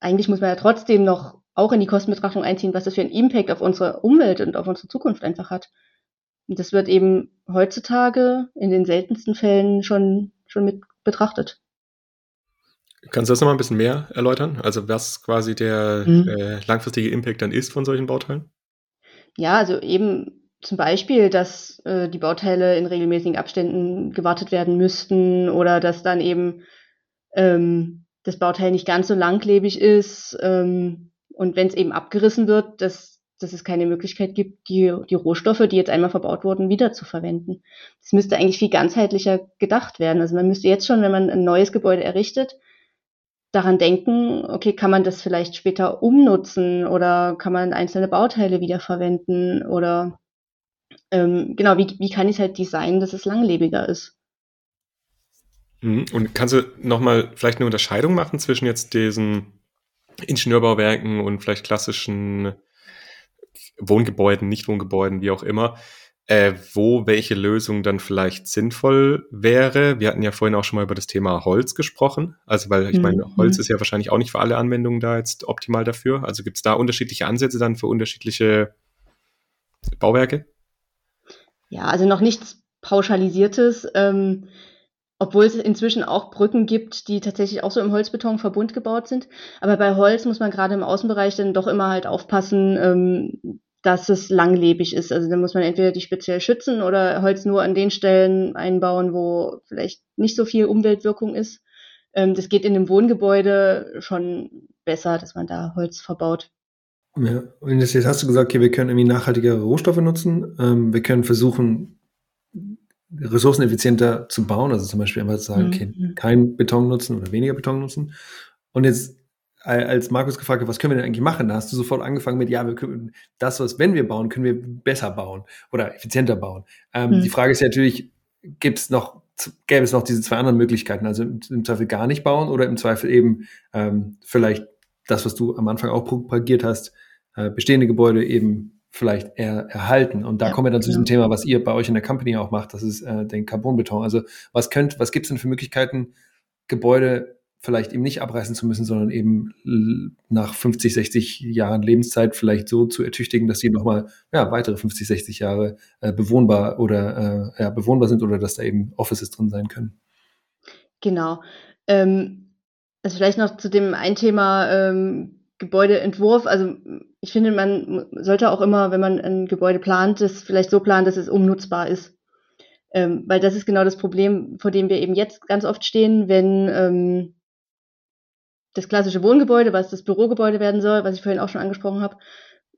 eigentlich muss man ja trotzdem noch auch in die Kostenbetrachtung einziehen, was das für einen Impact auf unsere Umwelt und auf unsere Zukunft einfach hat. Und das wird eben heutzutage in den seltensten Fällen schon, schon mit betrachtet. Kannst du das nochmal ein bisschen mehr erläutern? Also was quasi der mhm. äh, langfristige Impact dann ist von solchen Bauteilen? Ja, also eben zum Beispiel, dass äh, die Bauteile in regelmäßigen Abständen gewartet werden müssten oder dass dann eben ähm, das Bauteil nicht ganz so langlebig ist ähm, und wenn es eben abgerissen wird, dass, dass es keine Möglichkeit gibt, die, die Rohstoffe, die jetzt einmal verbaut wurden, wieder zu verwenden. Das müsste eigentlich viel ganzheitlicher gedacht werden. Also man müsste jetzt schon, wenn man ein neues Gebäude errichtet, daran denken, okay, kann man das vielleicht später umnutzen oder kann man einzelne Bauteile wiederverwenden oder ähm, genau, wie, wie kann ich es halt designen, dass es langlebiger ist. Mhm. Und kannst du nochmal vielleicht eine Unterscheidung machen zwischen jetzt diesen Ingenieurbauwerken und vielleicht klassischen Wohngebäuden, Nicht-Wohngebäuden, wie auch immer, äh, wo welche Lösung dann vielleicht sinnvoll wäre. Wir hatten ja vorhin auch schon mal über das Thema Holz gesprochen. Also, weil ich mhm. meine, Holz ist ja wahrscheinlich auch nicht für alle Anwendungen da jetzt optimal dafür. Also gibt es da unterschiedliche Ansätze dann für unterschiedliche Bauwerke? Ja, also noch nichts Pauschalisiertes. Ähm, obwohl es inzwischen auch Brücken gibt, die tatsächlich auch so im Holzbetonverbund gebaut sind. Aber bei Holz muss man gerade im Außenbereich dann doch immer halt aufpassen, ähm, dass es langlebig ist. Also da muss man entweder die speziell schützen oder Holz nur an den Stellen einbauen, wo vielleicht nicht so viel Umweltwirkung ist. Ähm, das geht in einem Wohngebäude schon besser, dass man da Holz verbaut. Ja, und jetzt hast du gesagt, okay, wir können irgendwie nachhaltigere Rohstoffe nutzen. Ähm, wir können versuchen, ressourceneffizienter zu bauen, also zum Beispiel einfach zu sagen, okay, mhm. kein Beton nutzen oder weniger Beton nutzen. Und jetzt, als Markus gefragt hat, was können wir denn eigentlich machen, da hast du sofort angefangen mit, ja, wir können das, was, wenn wir bauen, können wir besser bauen oder effizienter bauen. Ähm, mhm. Die Frage ist ja natürlich, gibt es noch, gäbe es noch diese zwei anderen Möglichkeiten, also im, im Zweifel gar nicht bauen oder im Zweifel eben ähm, vielleicht das, was du am Anfang auch propagiert hast, äh, bestehende Gebäude eben vielleicht eher erhalten. Und da ja, kommen wir dann zu diesem Thema, was ihr bei euch in der Company auch macht, das ist äh, den Carbonbeton. Also was könnt, was gibt es denn für Möglichkeiten, Gebäude vielleicht eben nicht abreißen zu müssen, sondern eben nach 50, 60 Jahren Lebenszeit vielleicht so zu ertüchtigen, dass sie nochmal ja, weitere 50, 60 Jahre äh, bewohnbar oder äh, ja, bewohnbar sind oder dass da eben Offices drin sein können. Genau. Ähm, also vielleicht noch zu dem ein Thema ähm, Gebäudeentwurf, also ich finde, man sollte auch immer, wenn man ein Gebäude plant, das vielleicht so planen, dass es umnutzbar ist. Ähm, weil das ist genau das Problem, vor dem wir eben jetzt ganz oft stehen, wenn ähm, das klassische Wohngebäude, was das Bürogebäude werden soll, was ich vorhin auch schon angesprochen habe,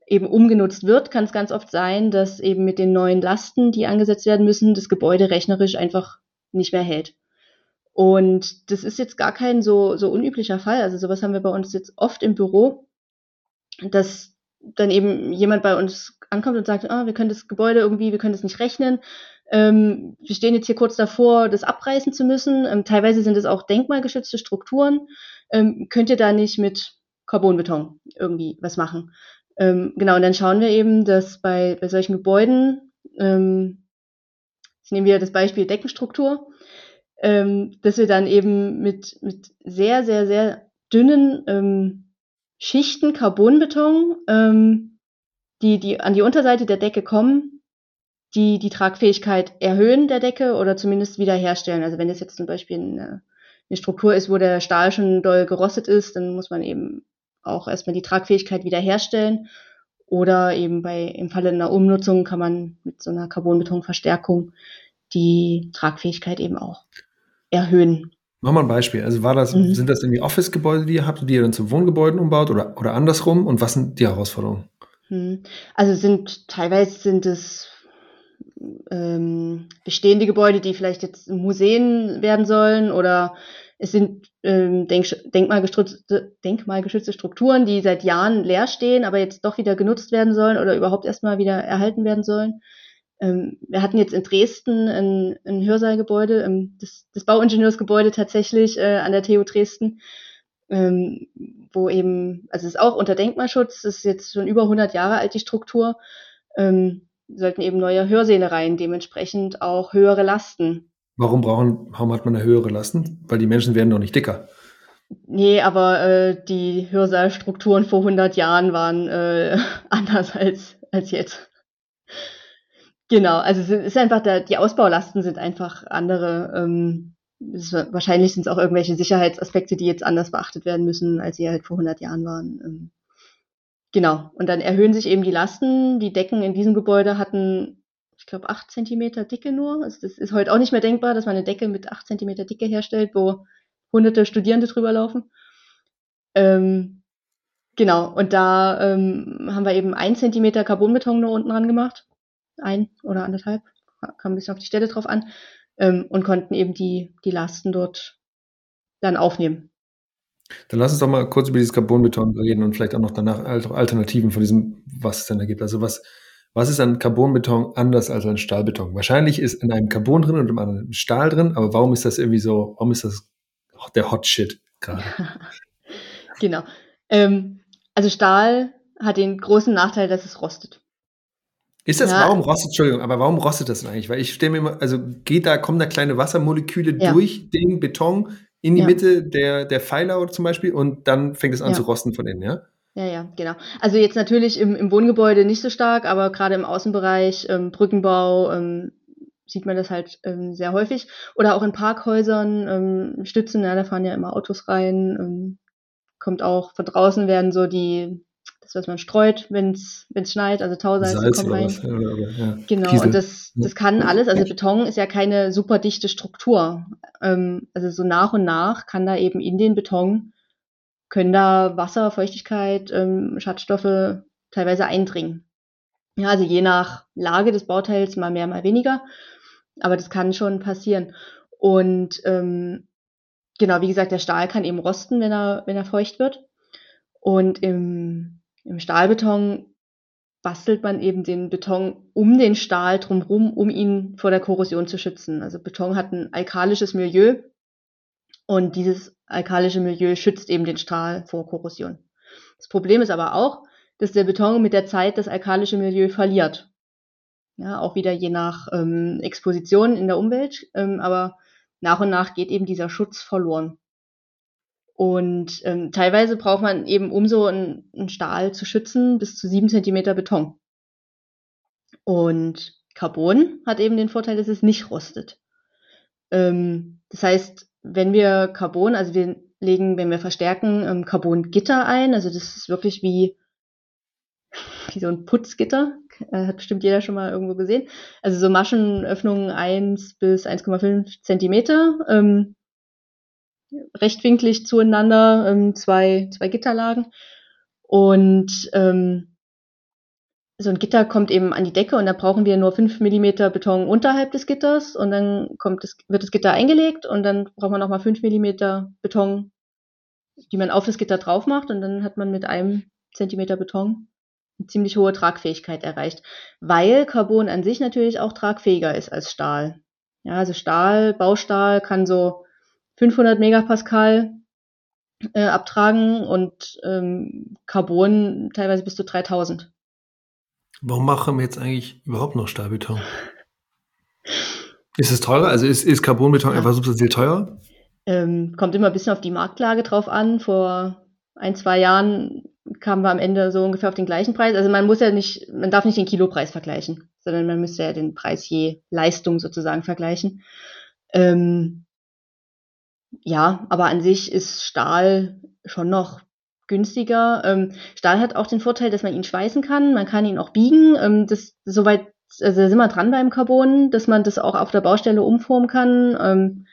eben umgenutzt wird, kann es ganz oft sein, dass eben mit den neuen Lasten, die angesetzt werden müssen, das Gebäude rechnerisch einfach nicht mehr hält. Und das ist jetzt gar kein so, so unüblicher Fall. Also sowas haben wir bei uns jetzt oft im Büro, dass dann eben jemand bei uns ankommt und sagt, ah, wir können das Gebäude irgendwie, wir können das nicht rechnen. Ähm, wir stehen jetzt hier kurz davor, das abreißen zu müssen. Ähm, teilweise sind es auch denkmalgeschützte Strukturen. Ähm, könnt ihr da nicht mit Carbonbeton irgendwie was machen? Ähm, genau, und dann schauen wir eben, dass bei, bei solchen Gebäuden, ähm, ich nehme wieder das Beispiel Deckenstruktur, ähm, dass wir dann eben mit, mit sehr, sehr, sehr dünnen ähm, Schichten Carbonbeton, ähm, die, die an die Unterseite der Decke kommen, die die Tragfähigkeit erhöhen der Decke oder zumindest wiederherstellen. Also wenn es jetzt zum Beispiel eine, eine Struktur ist, wo der Stahl schon doll gerostet ist, dann muss man eben auch erstmal die Tragfähigkeit wiederherstellen. Oder eben bei, im Falle einer Umnutzung kann man mit so einer Carbonbetonverstärkung die Tragfähigkeit eben auch erhöhen. Mach mal ein Beispiel. Also war das, mhm. sind das irgendwie Office-Gebäude, die ihr habt, die ihr dann zu Wohngebäuden umbaut oder, oder andersrum? Und was sind die Herausforderungen? Mhm. Also sind teilweise sind es ähm, bestehende Gebäude, die vielleicht jetzt Museen werden sollen oder es sind ähm, denk denkmalgeschützte, denkmalgeschützte Strukturen, die seit Jahren leer stehen, aber jetzt doch wieder genutzt werden sollen oder überhaupt erstmal wieder erhalten werden sollen. Ähm, wir hatten jetzt in Dresden ein, ein Hörsaalgebäude, ähm, das, das Bauingenieursgebäude tatsächlich äh, an der TU Dresden, ähm, wo eben, also es ist auch unter Denkmalschutz, ist jetzt schon über 100 Jahre alt, die Struktur, ähm, sollten eben neue Hörsäle rein, dementsprechend auch höhere Lasten. Warum brauchen, warum hat man eine höhere Lasten? Weil die Menschen werden doch nicht dicker. Nee, aber äh, die Hörsaalstrukturen vor 100 Jahren waren äh, anders als, als jetzt. Genau, also es ist einfach, der, die Ausbaulasten sind einfach andere. Ähm, ist, wahrscheinlich sind es auch irgendwelche Sicherheitsaspekte, die jetzt anders beachtet werden müssen, als sie halt vor 100 Jahren waren. Ähm, genau, und dann erhöhen sich eben die Lasten. Die Decken in diesem Gebäude hatten, ich glaube, 8 Zentimeter Dicke nur. Also das ist heute auch nicht mehr denkbar, dass man eine Decke mit 8 Zentimeter Dicke herstellt, wo hunderte Studierende drüber laufen. Ähm, genau, und da ähm, haben wir eben 1 Zentimeter Carbonbeton nur unten dran gemacht ein oder anderthalb, kam ein bisschen auf die Stelle drauf an, ähm, und konnten eben die, die Lasten dort dann aufnehmen. Dann lass uns doch mal kurz über dieses Carbonbeton reden und vielleicht auch noch danach Alternativen von diesem, was es denn da gibt. Also was, was ist an Carbonbeton anders als an Stahlbeton? Wahrscheinlich ist in einem Carbon drin und im anderen Stahl drin, aber warum ist das irgendwie so, warum ist das der Hot Shit gerade? genau. Ähm, also Stahl hat den großen Nachteil, dass es rostet. Ist das, ja. warum rostet, Entschuldigung, aber warum rostet das denn eigentlich? Weil ich stelle mir immer, also geht da, kommen da kleine Wassermoleküle ja. durch den Beton in die ja. Mitte der, der Pfeiler zum Beispiel und dann fängt es an zu rosten von innen, ja? Ja, ja, genau. Also jetzt natürlich im, im Wohngebäude nicht so stark, aber gerade im Außenbereich, ähm, Brückenbau, ähm, sieht man das halt ähm, sehr häufig. Oder auch in Parkhäusern, ähm, Stützen, ja, da fahren ja immer Autos rein. Ähm, kommt auch von draußen werden so die das, was man streut, wenn es schneit, also Tausalz Salz kommt rein. Was, ja, ja. Genau, Kiesel. und das, das kann alles, also Beton ist ja keine super dichte Struktur. Ähm, also so nach und nach kann da eben in den Beton, können da Wasser, Feuchtigkeit, ähm, Schadstoffe teilweise eindringen. Ja, also je nach Lage des Bauteils mal mehr, mal weniger. Aber das kann schon passieren. Und ähm, genau, wie gesagt, der Stahl kann eben rosten, wenn er, wenn er feucht wird. Und im im Stahlbeton bastelt man eben den Beton um den Stahl drumherum, um ihn vor der Korrosion zu schützen. Also Beton hat ein alkalisches Milieu und dieses alkalische Milieu schützt eben den Stahl vor Korrosion. Das Problem ist aber auch, dass der Beton mit der Zeit das alkalische Milieu verliert. Ja, auch wieder je nach ähm, Exposition in der Umwelt, ähm, aber nach und nach geht eben dieser Schutz verloren. Und ähm, teilweise braucht man eben, um so einen, einen Stahl zu schützen, bis zu sieben Zentimeter Beton. Und Carbon hat eben den Vorteil, dass es nicht rostet. Ähm, das heißt, wenn wir Carbon, also wir legen, wenn wir verstärken, ähm, Carbongitter ein, also das ist wirklich wie, wie so ein Putzgitter, äh, hat bestimmt jeder schon mal irgendwo gesehen. Also so Maschenöffnungen 1 bis 1,5 Zentimeter. Ähm, rechtwinklig zueinander, ähm, zwei, zwei Gitterlagen. Und ähm, so ein Gitter kommt eben an die Decke und da brauchen wir nur fünf Millimeter Beton unterhalb des Gitters und dann kommt das, wird das Gitter eingelegt und dann braucht man nochmal fünf Millimeter Beton, die man auf das Gitter drauf macht und dann hat man mit einem Zentimeter Beton eine ziemlich hohe Tragfähigkeit erreicht, weil Carbon an sich natürlich auch tragfähiger ist als Stahl. Ja, also Stahl, Baustahl kann so 500 Megapascal äh, abtragen und ähm, Carbon teilweise bis zu 3000. Warum machen wir jetzt eigentlich überhaupt noch Stahlbeton? ist es teurer? Also ist, ist Carbonbeton ja. einfach substanziell teurer? Ähm, kommt immer ein bisschen auf die Marktlage drauf an. Vor ein, zwei Jahren kamen wir am Ende so ungefähr auf den gleichen Preis. Also man muss ja nicht, man darf nicht den Kilopreis vergleichen, sondern man müsste ja den Preis je Leistung sozusagen vergleichen. Ähm, ja, aber an sich ist Stahl schon noch günstiger. Ähm, Stahl hat auch den Vorteil, dass man ihn schweißen kann. Man kann ihn auch biegen. Ähm, das soweit also sind wir dran beim Carbon, dass man das auch auf der Baustelle umformen kann ähm,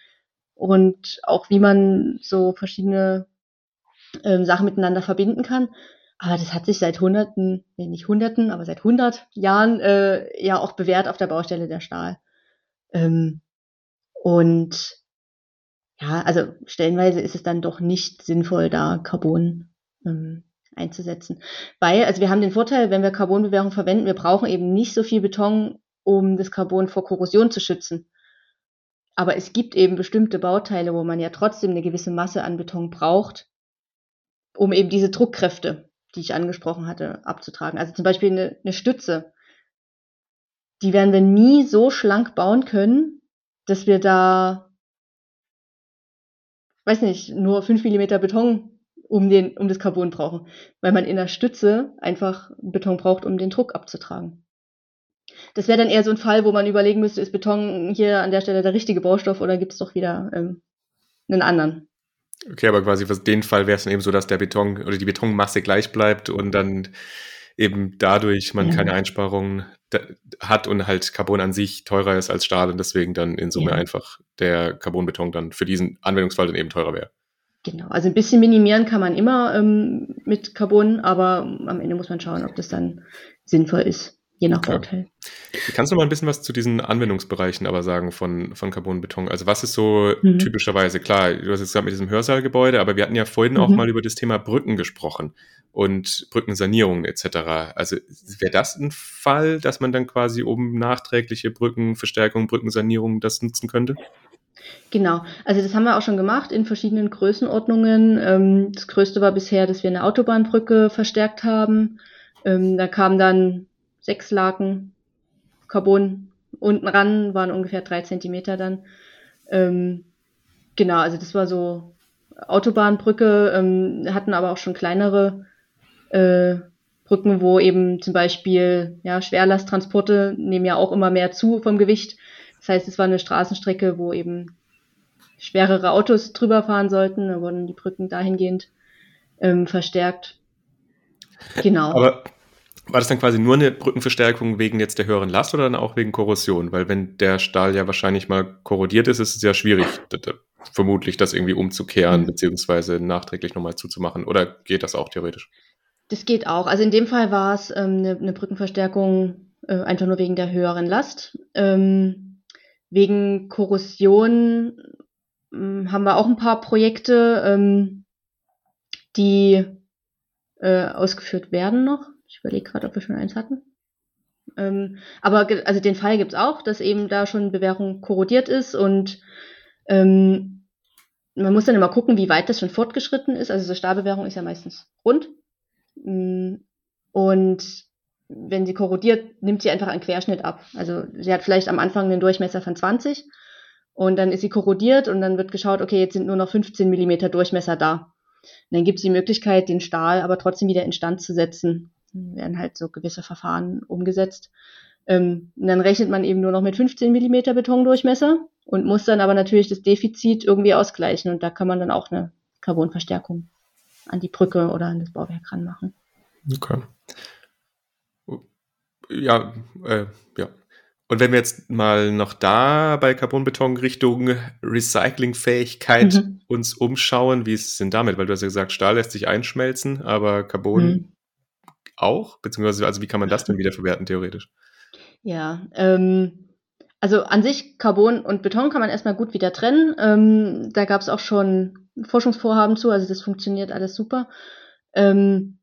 und auch wie man so verschiedene ähm, Sachen miteinander verbinden kann. Aber das hat sich seit Hunderten, nee, nicht Hunderten, aber seit hundert Jahren äh, ja auch bewährt auf der Baustelle der Stahl. Ähm, und ja, also stellenweise ist es dann doch nicht sinnvoll, da Carbon ähm, einzusetzen. Weil, also wir haben den Vorteil, wenn wir Carbonbewährung verwenden, wir brauchen eben nicht so viel Beton, um das Carbon vor Korrosion zu schützen. Aber es gibt eben bestimmte Bauteile, wo man ja trotzdem eine gewisse Masse an Beton braucht, um eben diese Druckkräfte, die ich angesprochen hatte, abzutragen. Also zum Beispiel eine, eine Stütze. Die werden wir nie so schlank bauen können, dass wir da, weiß nicht, nur fünf Millimeter Beton um, den, um das Carbon brauchen, weil man in der Stütze einfach Beton braucht, um den Druck abzutragen. Das wäre dann eher so ein Fall, wo man überlegen müsste, ist Beton hier an der Stelle der richtige Baustoff oder gibt es doch wieder ähm, einen anderen? Okay, aber quasi für den Fall wäre es dann eben so, dass der Beton oder die Betonmasse gleich bleibt und dann eben dadurch man ja. keine Einsparungen hat und halt Carbon an sich teurer ist als Stahl und deswegen dann in Summe ja. einfach der Carbonbeton dann für diesen Anwendungsfall dann eben teurer wäre. Genau, also ein bisschen minimieren kann man immer ähm, mit Carbon, aber am Ende muss man schauen, ob das dann sinnvoll ist je nach okay. Bauteil. Kannst du mal ein bisschen was zu diesen Anwendungsbereichen aber sagen von, von Carbonbeton? Also was ist so mhm. typischerweise, klar, du hast jetzt gerade mit diesem Hörsaalgebäude, aber wir hatten ja vorhin mhm. auch mal über das Thema Brücken gesprochen und Brückensanierungen etc. Also wäre das ein Fall, dass man dann quasi um nachträgliche Brückenverstärkung, Brückensanierung das nutzen könnte? Genau, also das haben wir auch schon gemacht in verschiedenen Größenordnungen. Ähm, das größte war bisher, dass wir eine Autobahnbrücke verstärkt haben. Ähm, da kam dann sechs Laken Carbon unten ran, waren ungefähr drei Zentimeter dann. Ähm, genau, also das war so Autobahnbrücke, ähm, hatten aber auch schon kleinere äh, Brücken, wo eben zum Beispiel ja, Schwerlasttransporte nehmen ja auch immer mehr zu vom Gewicht. Das heißt, es war eine Straßenstrecke, wo eben schwerere Autos drüber fahren sollten. Da wurden die Brücken dahingehend ähm, verstärkt. Genau. Aber war das dann quasi nur eine Brückenverstärkung wegen jetzt der höheren Last oder dann auch wegen Korrosion? Weil wenn der Stahl ja wahrscheinlich mal korrodiert ist, ist es ja schwierig, vermutlich das irgendwie umzukehren, mhm. beziehungsweise nachträglich nochmal zuzumachen. Oder geht das auch theoretisch? Das geht auch. Also in dem Fall war es ähm, eine, eine, Brückenverstärkung äh, einfach nur wegen der höheren Last. Ähm, wegen Korrosion äh, haben wir auch ein paar Projekte, ähm, die äh, ausgeführt werden noch. Ich überlege gerade, ob wir schon eins hatten. Ähm, aber also den Fall gibt es auch, dass eben da schon Bewährung korrodiert ist und ähm, man muss dann immer gucken, wie weit das schon fortgeschritten ist. Also so Stahlbewährung ist ja meistens rund. Mm, und wenn sie korrodiert, nimmt sie einfach einen Querschnitt ab. Also sie hat vielleicht am Anfang einen Durchmesser von 20 und dann ist sie korrodiert und dann wird geschaut, okay, jetzt sind nur noch 15 Millimeter Durchmesser da. Und dann gibt es die Möglichkeit, den Stahl aber trotzdem wieder instand zu setzen werden halt so gewisse Verfahren umgesetzt. Ähm, und dann rechnet man eben nur noch mit 15 Millimeter Betondurchmesser und muss dann aber natürlich das Defizit irgendwie ausgleichen. Und da kann man dann auch eine Carbonverstärkung an die Brücke oder an das Bauwerk ranmachen. Okay. Ja, äh, ja. Und wenn wir jetzt mal noch da bei Carbonbeton Richtung Recyclingfähigkeit mhm. uns umschauen, wie ist es denn damit? Weil du hast ja gesagt, Stahl lässt sich einschmelzen, aber Carbon mhm auch? Beziehungsweise, also wie kann man das denn wieder verwerten, theoretisch? Ja, ähm, also an sich Carbon und Beton kann man erstmal gut wieder trennen. Ähm, da gab es auch schon Forschungsvorhaben zu, also das funktioniert alles super. Ähm,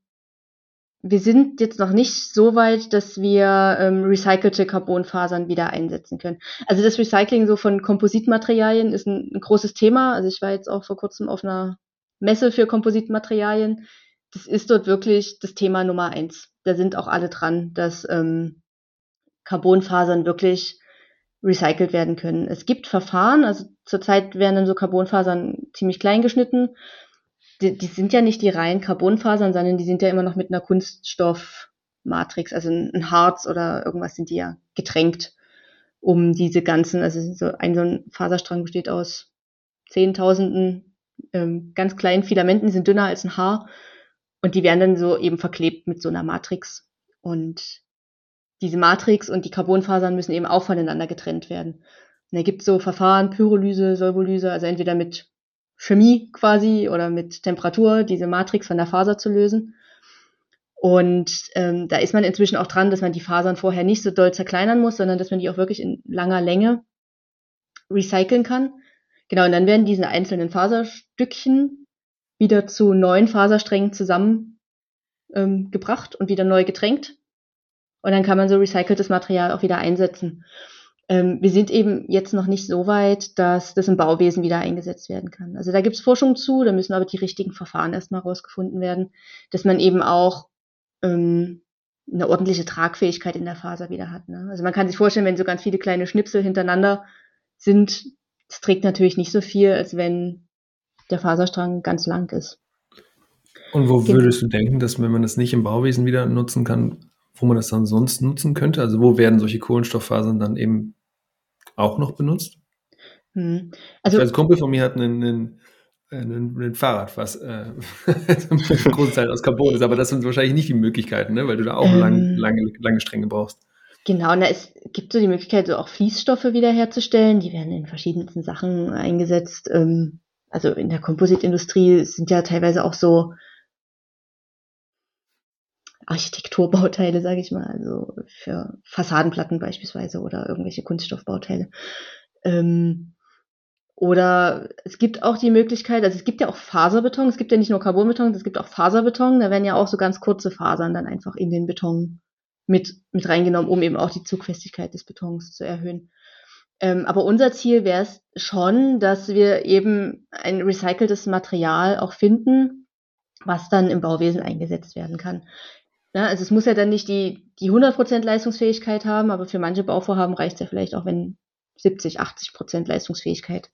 wir sind jetzt noch nicht so weit, dass wir ähm, recycelte Carbonfasern wieder einsetzen können. Also das Recycling so von Kompositmaterialien ist ein, ein großes Thema. Also ich war jetzt auch vor kurzem auf einer Messe für Kompositmaterialien das ist dort wirklich das Thema Nummer eins. Da sind auch alle dran, dass ähm, Carbonfasern wirklich recycelt werden können. Es gibt Verfahren, also zurzeit werden dann so Carbonfasern ziemlich klein geschnitten. Die, die sind ja nicht die reinen Carbonfasern, sondern die sind ja immer noch mit einer Kunststoffmatrix, also ein Harz oder irgendwas sind die ja getränkt, um diese ganzen, also so ein, so ein Faserstrang besteht aus Zehntausenden ähm, ganz kleinen Filamenten, die sind dünner als ein Haar und die werden dann so eben verklebt mit so einer Matrix. Und diese Matrix und die Carbonfasern müssen eben auch voneinander getrennt werden. Und da gibt es so Verfahren, Pyrolyse, Solvolyse, also entweder mit Chemie quasi oder mit Temperatur diese Matrix von der Faser zu lösen. Und ähm, da ist man inzwischen auch dran, dass man die Fasern vorher nicht so doll zerkleinern muss, sondern dass man die auch wirklich in langer Länge recyceln kann. Genau, und dann werden diese einzelnen Faserstückchen wieder zu neuen Fasersträngen zusammen ähm, und wieder neu getränkt. Und dann kann man so recyceltes Material auch wieder einsetzen. Ähm, wir sind eben jetzt noch nicht so weit, dass das im Bauwesen wieder eingesetzt werden kann. Also da gibt es Forschung zu, da müssen aber die richtigen Verfahren erstmal rausgefunden werden, dass man eben auch ähm, eine ordentliche Tragfähigkeit in der Faser wieder hat. Ne? Also man kann sich vorstellen, wenn so ganz viele kleine Schnipsel hintereinander sind, das trägt natürlich nicht so viel, als wenn der Faserstrang ganz lang ist. Und wo würdest du denken, dass wenn man das nicht im Bauwesen wieder nutzen kann, wo man das dann sonst nutzen könnte? Also wo werden solche Kohlenstofffasern dann eben auch noch benutzt? Hm. Also, also ein Kumpel von mir hat einen, einen, einen, einen Fahrrad, was äh, ein Großteil aus Carbon ist, aber das sind wahrscheinlich nicht die Möglichkeiten, ne? weil du da auch ähm, lang, lange, lange Stränge brauchst. Genau, und da ist, gibt so die Möglichkeit, so auch Fließstoffe wiederherzustellen. Die werden in verschiedensten Sachen eingesetzt. Ähm, also in der Kompositindustrie sind ja teilweise auch so Architekturbauteile, sage ich mal, also für Fassadenplatten beispielsweise oder irgendwelche Kunststoffbauteile. Ähm, oder es gibt auch die Möglichkeit, also es gibt ja auch Faserbeton, es gibt ja nicht nur Carbonbeton, es gibt auch Faserbeton, da werden ja auch so ganz kurze Fasern dann einfach in den Beton mit, mit reingenommen, um eben auch die Zugfestigkeit des Betons zu erhöhen. Ähm, aber unser Ziel wäre es schon, dass wir eben ein recyceltes Material auch finden, was dann im Bauwesen eingesetzt werden kann. Ja, also es muss ja dann nicht die, die 100% Leistungsfähigkeit haben, aber für manche Bauvorhaben reicht es ja vielleicht auch, wenn 70, 80% Leistungsfähigkeit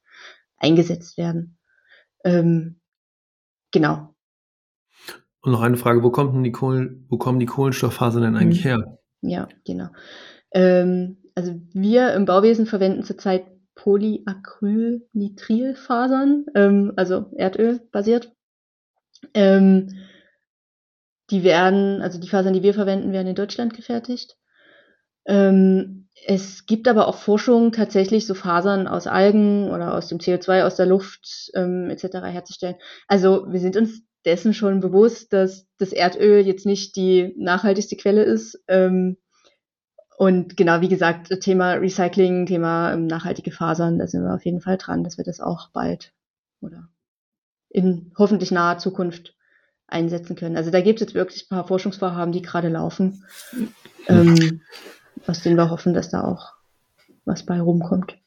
eingesetzt werden. Ähm, genau. Und noch eine Frage, wo, kommt denn die Kohlen, wo kommen die Kohlenstofffasern denn eigentlich hm. her? Ja, genau. Ähm, also wir im Bauwesen verwenden zurzeit Polyacrylnitrilfasern, ähm, also Erdöl basiert. Ähm, die werden, also die Fasern, die wir verwenden, werden in Deutschland gefertigt. Ähm, es gibt aber auch Forschung, tatsächlich so Fasern aus Algen oder aus dem CO2 aus der Luft ähm, etc. herzustellen. Also wir sind uns dessen schon bewusst, dass das Erdöl jetzt nicht die nachhaltigste Quelle ist. Ähm, und genau, wie gesagt, Thema Recycling, Thema ähm, nachhaltige Fasern, da sind wir auf jeden Fall dran, dass wir das auch bald oder in hoffentlich naher Zukunft einsetzen können. Also da gibt es jetzt wirklich ein paar Forschungsvorhaben, die gerade laufen, ähm, aus denen wir hoffen, dass da auch was bei rumkommt.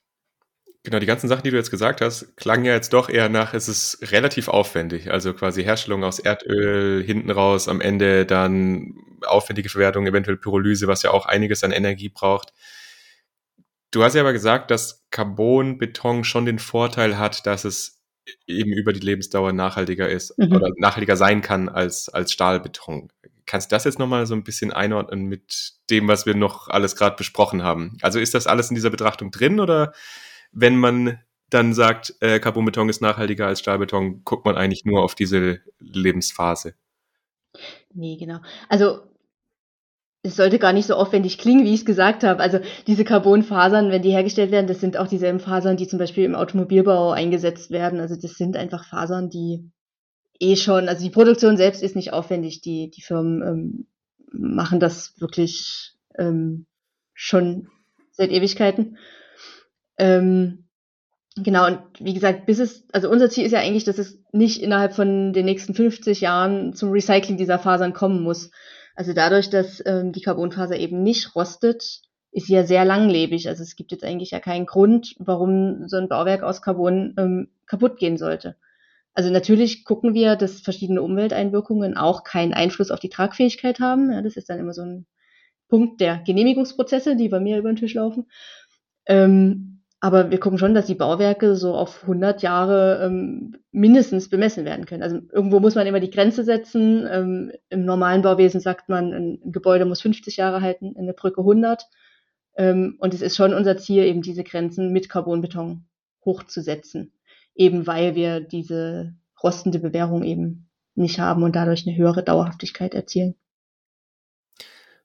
Genau, die ganzen Sachen, die du jetzt gesagt hast, klangen ja jetzt doch eher nach, es ist relativ aufwendig. Also quasi Herstellung aus Erdöl, hinten raus, am Ende dann aufwendige Verwertung, eventuell Pyrolyse, was ja auch einiges an Energie braucht. Du hast ja aber gesagt, dass Carbonbeton schon den Vorteil hat, dass es eben über die Lebensdauer nachhaltiger ist mhm. oder nachhaltiger sein kann als, als Stahlbeton. Kannst du das jetzt nochmal so ein bisschen einordnen mit dem, was wir noch alles gerade besprochen haben? Also ist das alles in dieser Betrachtung drin oder wenn man dann sagt, äh, Carbonbeton ist nachhaltiger als Stahlbeton, guckt man eigentlich nur auf diese Lebensphase? Nee, genau. Also es sollte gar nicht so aufwendig klingen, wie ich es gesagt habe. Also diese Carbonfasern, wenn die hergestellt werden, das sind auch dieselben Fasern, die zum Beispiel im Automobilbau eingesetzt werden. Also das sind einfach Fasern, die eh schon, also die Produktion selbst ist nicht aufwendig. Die, die Firmen ähm, machen das wirklich ähm, schon seit Ewigkeiten. Ähm, genau, und wie gesagt, bis es, also unser Ziel ist ja eigentlich, dass es nicht innerhalb von den nächsten 50 Jahren zum Recycling dieser Fasern kommen muss. Also dadurch, dass ähm, die Carbonfaser eben nicht rostet, ist sie ja sehr langlebig. Also es gibt jetzt eigentlich ja keinen Grund, warum so ein Bauwerk aus Carbon ähm, kaputt gehen sollte. Also natürlich gucken wir, dass verschiedene Umwelteinwirkungen auch keinen Einfluss auf die Tragfähigkeit haben. Ja, das ist dann immer so ein Punkt der Genehmigungsprozesse, die bei mir über den Tisch laufen. Ähm, aber wir gucken schon, dass die Bauwerke so auf 100 Jahre ähm, mindestens bemessen werden können. Also irgendwo muss man immer die Grenze setzen. Ähm, Im normalen Bauwesen sagt man, ein, Gebäude muss 50 Jahre halten, eine Brücke 100. Ähm, und es ist schon unser Ziel, eben diese Grenzen mit Carbonbeton hochzusetzen. Eben weil wir diese rostende Bewährung eben nicht haben und dadurch eine höhere Dauerhaftigkeit erzielen.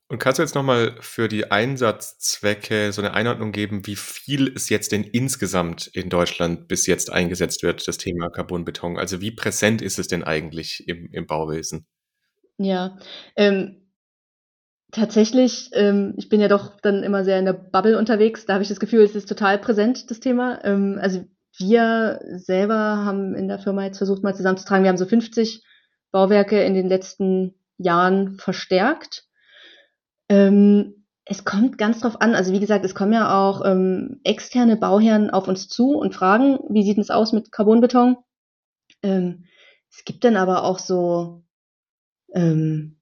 Und kannst du jetzt nochmal für die Einsatzzwecke so eine Einordnung geben, wie viel es jetzt denn insgesamt in Deutschland bis jetzt eingesetzt wird, das Thema Carbonbeton? Also wie präsent ist es denn eigentlich im, im Bauwesen? Ja, ähm, tatsächlich, ähm, ich bin ja doch dann immer sehr in der Bubble unterwegs. Da habe ich das Gefühl, es ist total präsent, das Thema. Ähm, also wir selber haben in der Firma jetzt versucht, mal zusammenzutragen. Wir haben so 50 Bauwerke in den letzten Jahren verstärkt. Ähm, es kommt ganz drauf an. Also wie gesagt, es kommen ja auch ähm, externe Bauherren auf uns zu und fragen, wie sieht es aus mit Carbonbeton? Ähm, es gibt dann aber auch so ähm,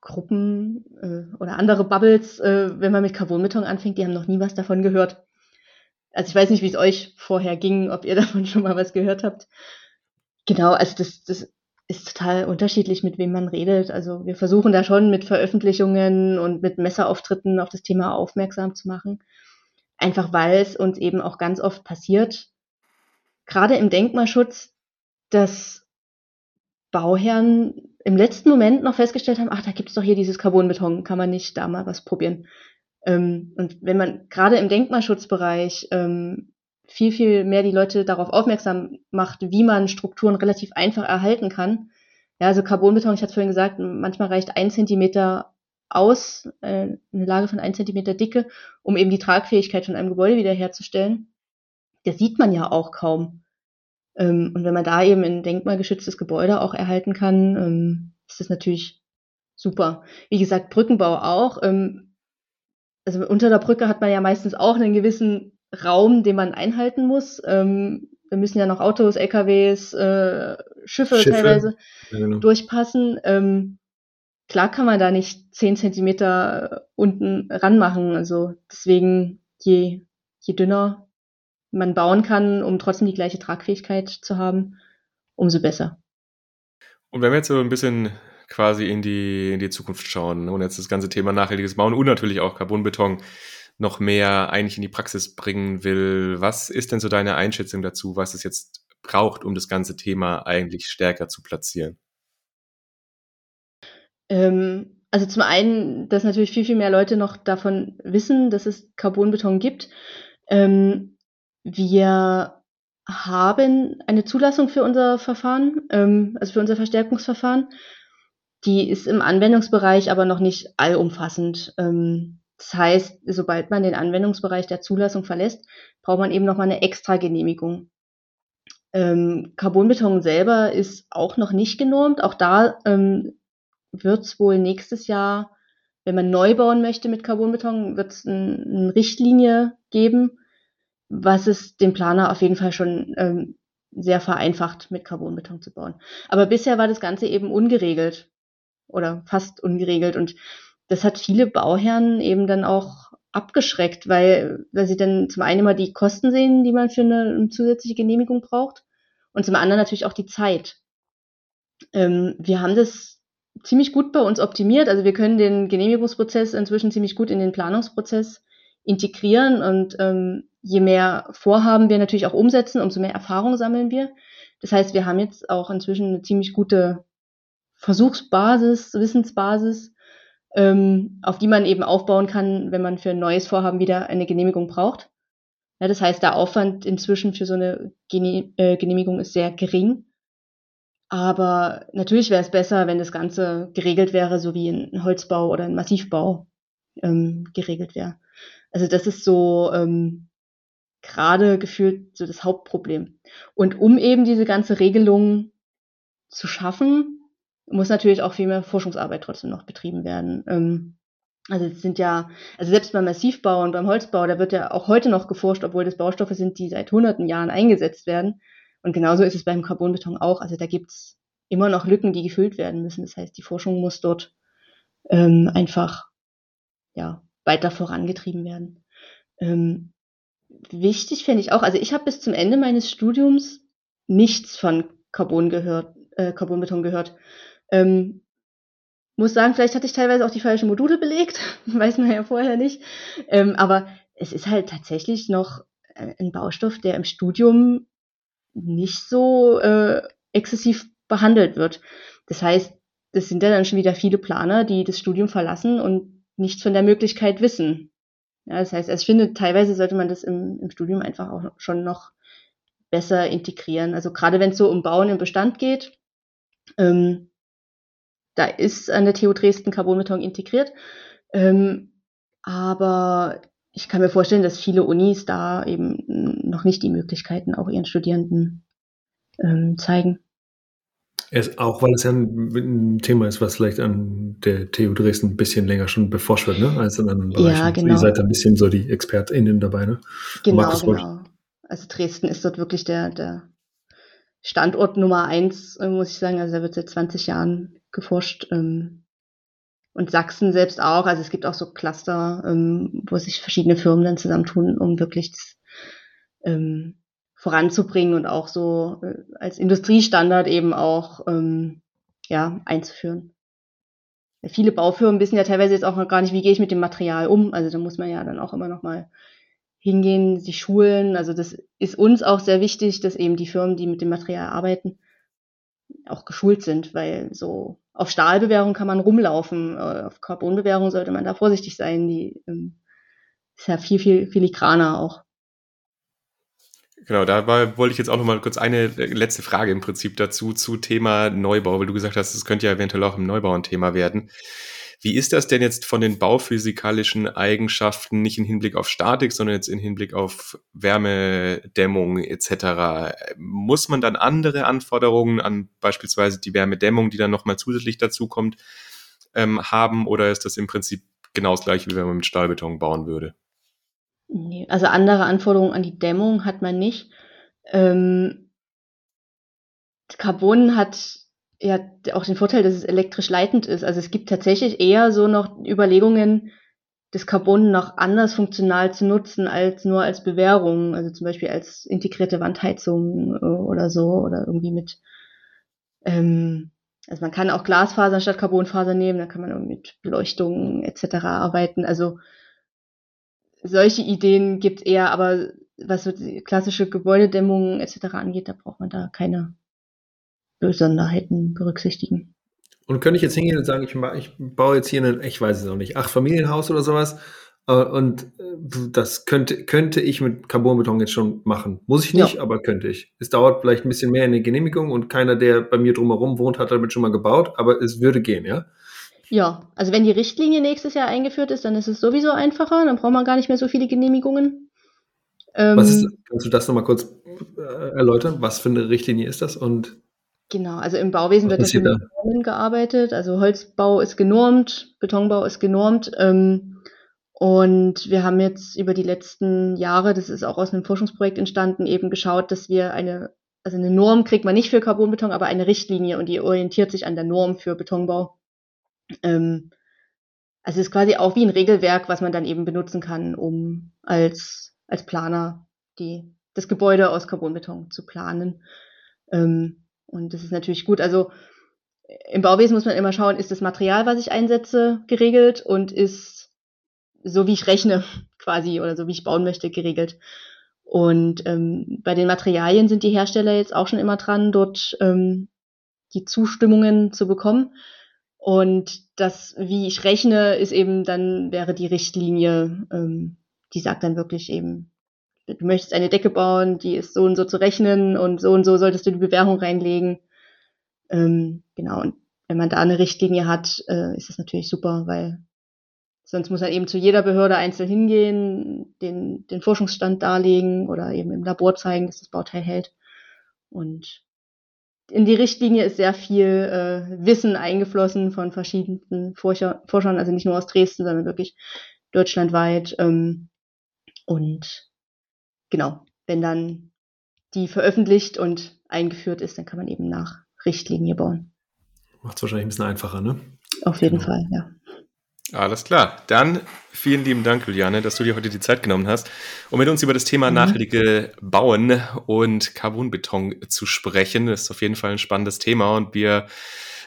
Gruppen äh, oder andere Bubbles, äh, wenn man mit Carbonbeton anfängt, die haben noch nie was davon gehört. Also ich weiß nicht, wie es euch vorher ging, ob ihr davon schon mal was gehört habt. Genau, also das, das ist total unterschiedlich, mit wem man redet. Also wir versuchen da schon mit Veröffentlichungen und mit Messerauftritten auf das Thema aufmerksam zu machen. Einfach weil es uns eben auch ganz oft passiert, gerade im Denkmalschutz, dass Bauherren im letzten Moment noch festgestellt haben, ach, da gibt es doch hier dieses Carbonbeton, kann man nicht da mal was probieren. Ähm, und wenn man gerade im Denkmalschutzbereich ähm, viel, viel mehr die Leute darauf aufmerksam macht, wie man Strukturen relativ einfach erhalten kann. Ja, also Carbonbeton, ich hatte vorhin gesagt, manchmal reicht ein Zentimeter aus, äh, eine Lage von ein Zentimeter Dicke, um eben die Tragfähigkeit von einem Gebäude wiederherzustellen. Das sieht man ja auch kaum. Ähm, und wenn man da eben ein denkmalgeschütztes Gebäude auch erhalten kann, ähm, ist das natürlich super. Wie gesagt, Brückenbau auch. Ähm, also unter der Brücke hat man ja meistens auch einen gewissen Raum, den man einhalten muss. Ähm, wir müssen ja noch Autos, LKWs, äh, Schiffe, Schiffe, teilweise ja, genau. durchpassen. Ähm, klar kann man da nicht zehn Zentimeter unten ranmachen. Also deswegen, je, je dünner man bauen kann, um trotzdem die gleiche Tragfähigkeit zu haben, umso besser. Und wenn wir jetzt so ein bisschen quasi in die, in die Zukunft schauen und jetzt das ganze Thema nachhaltiges Bauen und natürlich auch Carbonbeton noch mehr eigentlich in die Praxis bringen will. Was ist denn so deine Einschätzung dazu, was es jetzt braucht, um das ganze Thema eigentlich stärker zu platzieren? Ähm, also zum einen, dass natürlich viel, viel mehr Leute noch davon wissen, dass es Carbonbeton gibt. Ähm, wir haben eine Zulassung für unser Verfahren, ähm, also für unser Verstärkungsverfahren. Die ist im Anwendungsbereich aber noch nicht allumfassend. Ähm, das heißt, sobald man den Anwendungsbereich der Zulassung verlässt, braucht man eben nochmal eine extra Genehmigung. Ähm, Carbonbeton selber ist auch noch nicht genormt. Auch da ähm, wird es wohl nächstes Jahr, wenn man neu bauen möchte mit Carbonbeton, wird es ein, eine Richtlinie geben, was es dem Planer auf jeden Fall schon ähm, sehr vereinfacht, mit Carbonbeton zu bauen. Aber bisher war das Ganze eben ungeregelt oder fast ungeregelt und das hat viele Bauherren eben dann auch abgeschreckt, weil, weil sie dann zum einen immer die Kosten sehen, die man für eine, zusätzliche Genehmigung braucht und zum anderen natürlich auch die Zeit. Ähm, wir haben das ziemlich gut bei uns optimiert. Also wir können den Genehmigungsprozess inzwischen ziemlich gut in den Planungsprozess integrieren und ähm, je mehr Vorhaben wir natürlich auch umsetzen, umso mehr Erfahrung sammeln wir. Das heißt, wir haben jetzt auch inzwischen eine ziemlich gute Versuchsbasis, Wissensbasis, ähm, auf die man eben aufbauen kann, wenn man für ein neues Vorhaben wieder eine Genehmigung braucht. Ja, das heißt, der Aufwand inzwischen für so eine Gene äh, Genehmigung ist sehr gering. Aber natürlich wäre es besser, wenn das Ganze geregelt wäre, so wie ein Holzbau oder ein Massivbau ähm, geregelt wäre. Also das ist so ähm, gerade gefühlt so das Hauptproblem. Und um eben diese ganze Regelung zu schaffen, muss natürlich auch viel mehr Forschungsarbeit trotzdem noch betrieben werden. Ähm, also es sind ja, also selbst beim Massivbau und beim Holzbau, da wird ja auch heute noch geforscht, obwohl das Baustoffe sind, die seit hunderten Jahren eingesetzt werden. Und genauso ist es beim Carbonbeton auch. Also da gibt's immer noch Lücken, die gefüllt werden müssen. Das heißt, die Forschung muss dort ähm, einfach ja, weiter vorangetrieben werden. Ähm, wichtig finde ich auch, also ich habe bis zum Ende meines Studiums nichts von Carbon gehört, äh, Carbonbeton gehört. Ähm, muss sagen, vielleicht hatte ich teilweise auch die falschen Module belegt, weiß man ja vorher nicht. Ähm, aber es ist halt tatsächlich noch äh, ein Baustoff, der im Studium nicht so äh, exzessiv behandelt wird. Das heißt, das sind ja dann schon wieder viele Planer, die das Studium verlassen und nichts von der Möglichkeit wissen. Ja, das heißt, ich finde, teilweise sollte man das im, im Studium einfach auch schon noch besser integrieren. Also gerade wenn es so um Bauen im Bestand geht, ähm, da ist an der TU Dresden Carbonbeton integriert. Ähm, aber ich kann mir vorstellen, dass viele Unis da eben noch nicht die Möglichkeiten auch ihren Studierenden ähm, zeigen. Es, auch weil es ja ein, ein, Thema ist, was vielleicht an der TU Dresden ein bisschen länger schon beforscht wird, ne? als in anderen Bereichen. Ja, genau. Ihr seid da ein bisschen so die ExpertInnen dabei, ne? Genau, genau. Also Dresden ist dort wirklich der, der Standort Nummer eins, muss ich sagen. Also da wird seit 20 Jahren geforscht. Ähm, und Sachsen selbst auch. Also es gibt auch so Cluster, ähm, wo sich verschiedene Firmen dann zusammentun, um wirklich das, ähm, voranzubringen und auch so äh, als Industriestandard eben auch ähm, ja, einzuführen. Viele Baufirmen wissen ja teilweise jetzt auch noch gar nicht, wie gehe ich mit dem Material um. Also da muss man ja dann auch immer noch mal hingehen, sich schulen. Also das ist uns auch sehr wichtig, dass eben die Firmen, die mit dem Material arbeiten, auch geschult sind, weil so auf Stahlbewährung kann man rumlaufen, äh, auf Carbonbewährung sollte man da vorsichtig sein. Die ähm, ist ja viel, viel filigraner auch. Genau, da wollte ich jetzt auch noch mal kurz eine äh, letzte Frage im Prinzip dazu zu Thema Neubau, weil du gesagt hast, es könnte ja eventuell auch im Neubau ein Thema werden. Wie ist das denn jetzt von den bauphysikalischen Eigenschaften, nicht im Hinblick auf Statik, sondern jetzt im Hinblick auf Wärmedämmung etc.? Muss man dann andere Anforderungen an beispielsweise die Wärmedämmung, die dann nochmal zusätzlich dazukommt, ähm, haben oder ist das im Prinzip genau das gleiche, wie wenn man mit Stahlbeton bauen würde? Also andere Anforderungen an die Dämmung hat man nicht. Ähm, Carbon hat ja auch den Vorteil, dass es elektrisch leitend ist. Also es gibt tatsächlich eher so noch Überlegungen, das Carbon noch anders funktional zu nutzen als nur als Bewährung, also zum Beispiel als integrierte Wandheizung äh, oder so oder irgendwie mit ähm, also man kann auch Glasfaser statt Carbonfaser nehmen, da kann man mit Beleuchtung etc. arbeiten. Also solche Ideen gibt eher, aber was so klassische Gebäudedämmung etc. angeht, da braucht man da keine Besonderheiten berücksichtigen. Und könnte ich jetzt hingehen und sagen, ich, ich baue jetzt hier ein, ich weiß es auch nicht, acht Familienhaus oder sowas, äh, und äh, das könnte, könnte ich mit Carbonbeton jetzt schon machen. Muss ich nicht, ja. aber könnte ich. Es dauert vielleicht ein bisschen mehr in der Genehmigung und keiner, der bei mir drumherum wohnt, hat damit schon mal gebaut, aber es würde gehen, ja? Ja, also wenn die Richtlinie nächstes Jahr eingeführt ist, dann ist es sowieso einfacher, dann braucht man gar nicht mehr so viele Genehmigungen. Ähm, was ist, kannst du das nochmal kurz äh, erläutern? Was für eine Richtlinie ist das? Und genau, also im Bauwesen wird ja mit Normen gearbeitet. Also Holzbau ist genormt, Betonbau ist genormt. Ähm, und wir haben jetzt über die letzten Jahre, das ist auch aus einem Forschungsprojekt entstanden, eben geschaut, dass wir eine, also eine Norm kriegt man nicht für Carbonbeton, aber eine Richtlinie und die orientiert sich an der Norm für Betonbau. Ähm, also es ist quasi auch wie ein Regelwerk, was man dann eben benutzen kann, um als, als Planer die, das Gebäude aus Carbonbeton zu planen. Ähm, und das ist natürlich gut. Also im Bauwesen muss man immer schauen, ist das Material, was ich einsetze, geregelt und ist so, wie ich rechne, quasi, oder so, wie ich bauen möchte, geregelt. Und ähm, bei den Materialien sind die Hersteller jetzt auch schon immer dran, dort ähm, die Zustimmungen zu bekommen. Und das, wie ich rechne, ist eben dann, wäre die Richtlinie, ähm, die sagt dann wirklich eben, du möchtest eine Decke bauen, die ist so und so zu rechnen und so und so solltest du die Bewährung reinlegen. Ähm, genau, und wenn man da eine Richtlinie hat, äh, ist das natürlich super, weil sonst muss man eben zu jeder Behörde einzeln hingehen, den, den Forschungsstand darlegen oder eben im Labor zeigen, dass das Bauteil hält. Und in die Richtlinie ist sehr viel äh, Wissen eingeflossen von verschiedenen Forscher, Forschern, also nicht nur aus Dresden, sondern wirklich deutschlandweit. Ähm, und genau, wenn dann die veröffentlicht und eingeführt ist, dann kann man eben nach Richtlinie bauen. Macht es wahrscheinlich ein bisschen einfacher, ne? Auf jeden genau. Fall, ja. Alles klar. Dann vielen lieben Dank, Juliane, dass du dir heute die Zeit genommen hast, um mit uns über das Thema mhm. nachhaltige Bauen und Carbonbeton zu sprechen. Das ist auf jeden Fall ein spannendes Thema und wir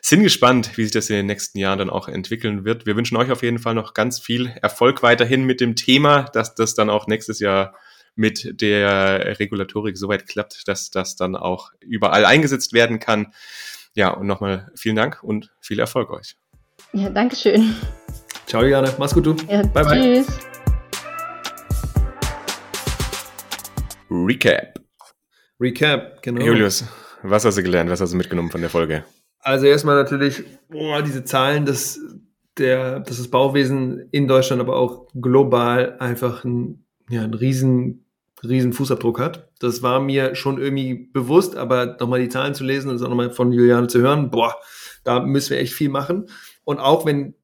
sind gespannt, wie sich das in den nächsten Jahren dann auch entwickeln wird. Wir wünschen euch auf jeden Fall noch ganz viel Erfolg weiterhin mit dem Thema, dass das dann auch nächstes Jahr mit der Regulatorik soweit klappt, dass das dann auch überall eingesetzt werden kann. Ja, und nochmal vielen Dank und viel Erfolg euch. Ja, danke schön. Ciao, Juliane. Mach's gut, du. Ja, bye, bye. Tschüss. Recap. Recap, genau. Julius, was hast du gelernt? Was hast du mitgenommen von der Folge? Also erstmal natürlich, boah, diese Zahlen, dass, der, dass das Bauwesen in Deutschland, aber auch global einfach ein, ja, einen riesen, riesen Fußabdruck hat. Das war mir schon irgendwie bewusst, aber nochmal die Zahlen zu lesen und es auch nochmal von Juliane zu hören, boah, da müssen wir echt viel machen. Und auch wenn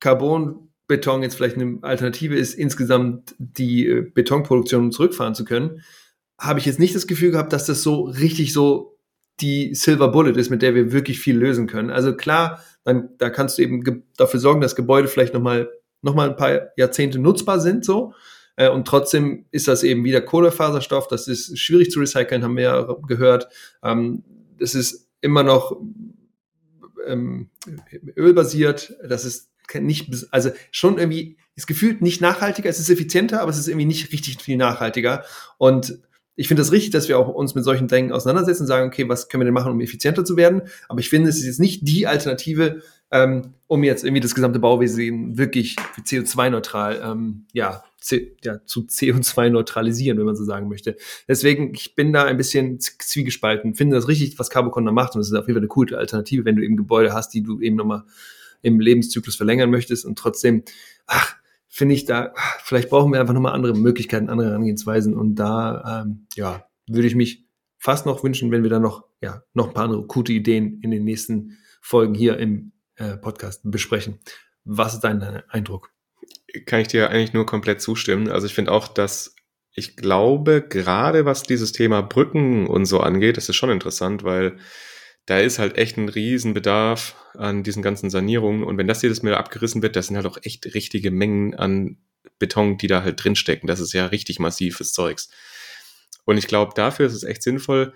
Carbonbeton jetzt vielleicht eine Alternative ist, insgesamt die äh, Betonproduktion zurückfahren zu können, habe ich jetzt nicht das Gefühl gehabt, dass das so richtig so die Silver Bullet ist, mit der wir wirklich viel lösen können. Also klar, dann, da kannst du eben dafür sorgen, dass Gebäude vielleicht nochmal noch ein paar Jahrzehnte nutzbar sind, so. Äh, und trotzdem ist das eben wieder Kohlefaserstoff. Das ist schwierig zu recyceln, haben wir ja gehört. Ähm, das ist immer noch ähm, ölbasiert. Das ist nicht, also schon irgendwie, ist gefühlt nicht nachhaltiger. Es ist effizienter, aber es ist irgendwie nicht richtig viel nachhaltiger. Und ich finde das richtig, dass wir auch uns mit solchen Dingen auseinandersetzen und sagen, okay, was können wir denn machen, um effizienter zu werden? Aber ich finde, es ist jetzt nicht die Alternative, ähm, um jetzt irgendwie das gesamte Bauwesen wirklich CO2-neutral, ähm, ja, ja, zu CO2 neutralisieren, wenn man so sagen möchte. Deswegen, ich bin da ein bisschen zwiegespalten, finde das richtig, was Carbocon da macht und es ist auf jeden Fall eine coole Alternative, wenn du eben Gebäude hast, die du eben nochmal im Lebenszyklus verlängern möchtest und trotzdem, ach, finde ich da, vielleicht brauchen wir einfach nochmal andere Möglichkeiten, andere Herangehensweisen und da, ähm, ja, würde ich mich fast noch wünschen, wenn wir da noch, ja, noch ein paar andere gute Ideen in den nächsten Folgen hier im äh, Podcast besprechen. Was ist dein Eindruck? Kann ich dir eigentlich nur komplett zustimmen. Also ich finde auch, dass ich glaube, gerade was dieses Thema Brücken und so angeht, das ist schon interessant, weil da ist halt echt ein Riesenbedarf an diesen ganzen Sanierungen. Und wenn das jedes Mal abgerissen wird, das sind halt auch echt richtige Mengen an Beton, die da halt drinstecken. Das ist ja richtig massives Zeugs. Und ich glaube, dafür ist es echt sinnvoll.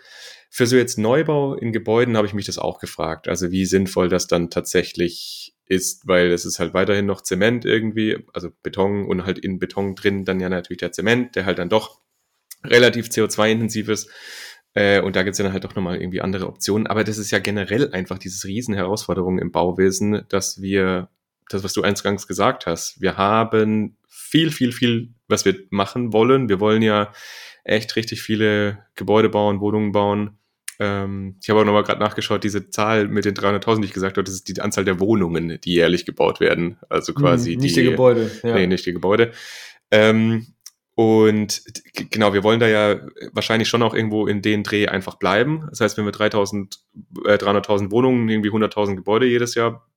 Für so jetzt Neubau in Gebäuden habe ich mich das auch gefragt. Also wie sinnvoll das dann tatsächlich ist, weil es ist halt weiterhin noch Zement irgendwie, also Beton und halt in Beton drin dann ja natürlich der Zement, der halt dann doch relativ CO2-intensiv ist. Äh, und da gibt es dann halt doch nochmal irgendwie andere Optionen. Aber das ist ja generell einfach dieses Riesenherausforderung im Bauwesen, dass wir, das, was du eingangs gesagt hast, wir haben viel, viel, viel, was wir machen wollen. Wir wollen ja echt richtig viele Gebäude bauen, Wohnungen bauen. Ähm, ich habe auch nochmal gerade nachgeschaut, diese Zahl mit den 300.000, die ich gesagt habe, das ist die Anzahl der Wohnungen, die jährlich gebaut werden. Also quasi hm, nicht die, die Gebäude. Ja. Nee, nicht die Gebäude. Ähm, und genau, wir wollen da ja wahrscheinlich schon auch irgendwo in den Dreh einfach bleiben. Das heißt, wenn wir 3000, äh, 300.000 Wohnungen, irgendwie 100.000 Gebäude jedes Jahr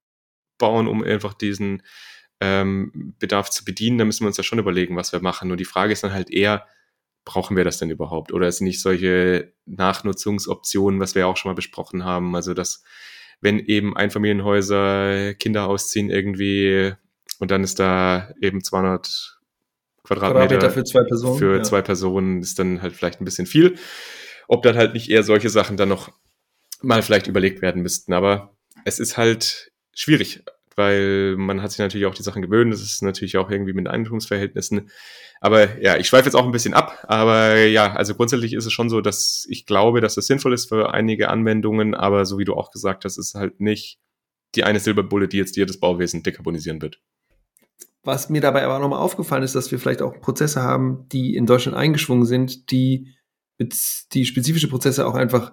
bauen, um einfach diesen ähm, Bedarf zu bedienen, dann müssen wir uns ja schon überlegen, was wir machen. Nur die Frage ist dann halt eher, brauchen wir das denn überhaupt? Oder ist nicht solche Nachnutzungsoptionen, was wir auch schon mal besprochen haben, also dass wenn eben Einfamilienhäuser Kinder ausziehen irgendwie und dann ist da eben 200 Quadratmeter, Quadratmeter für zwei Personen. Für ja. zwei Personen ist dann halt vielleicht ein bisschen viel. Ob dann halt nicht eher solche Sachen dann noch mal vielleicht überlegt werden müssten. Aber es ist halt schwierig, weil man hat sich natürlich auch die Sachen gewöhnt. Das ist natürlich auch irgendwie mit Eigentumsverhältnissen. Aber ja, ich schweife jetzt auch ein bisschen ab. Aber ja, also grundsätzlich ist es schon so, dass ich glaube, dass es sinnvoll ist für einige Anwendungen. Aber so wie du auch gesagt hast, ist halt nicht die eine Silberbulle, die jetzt jedes Bauwesen dekarbonisieren wird. Was mir dabei aber nochmal aufgefallen ist, dass wir vielleicht auch Prozesse haben, die in Deutschland eingeschwungen sind, die die spezifische Prozesse auch einfach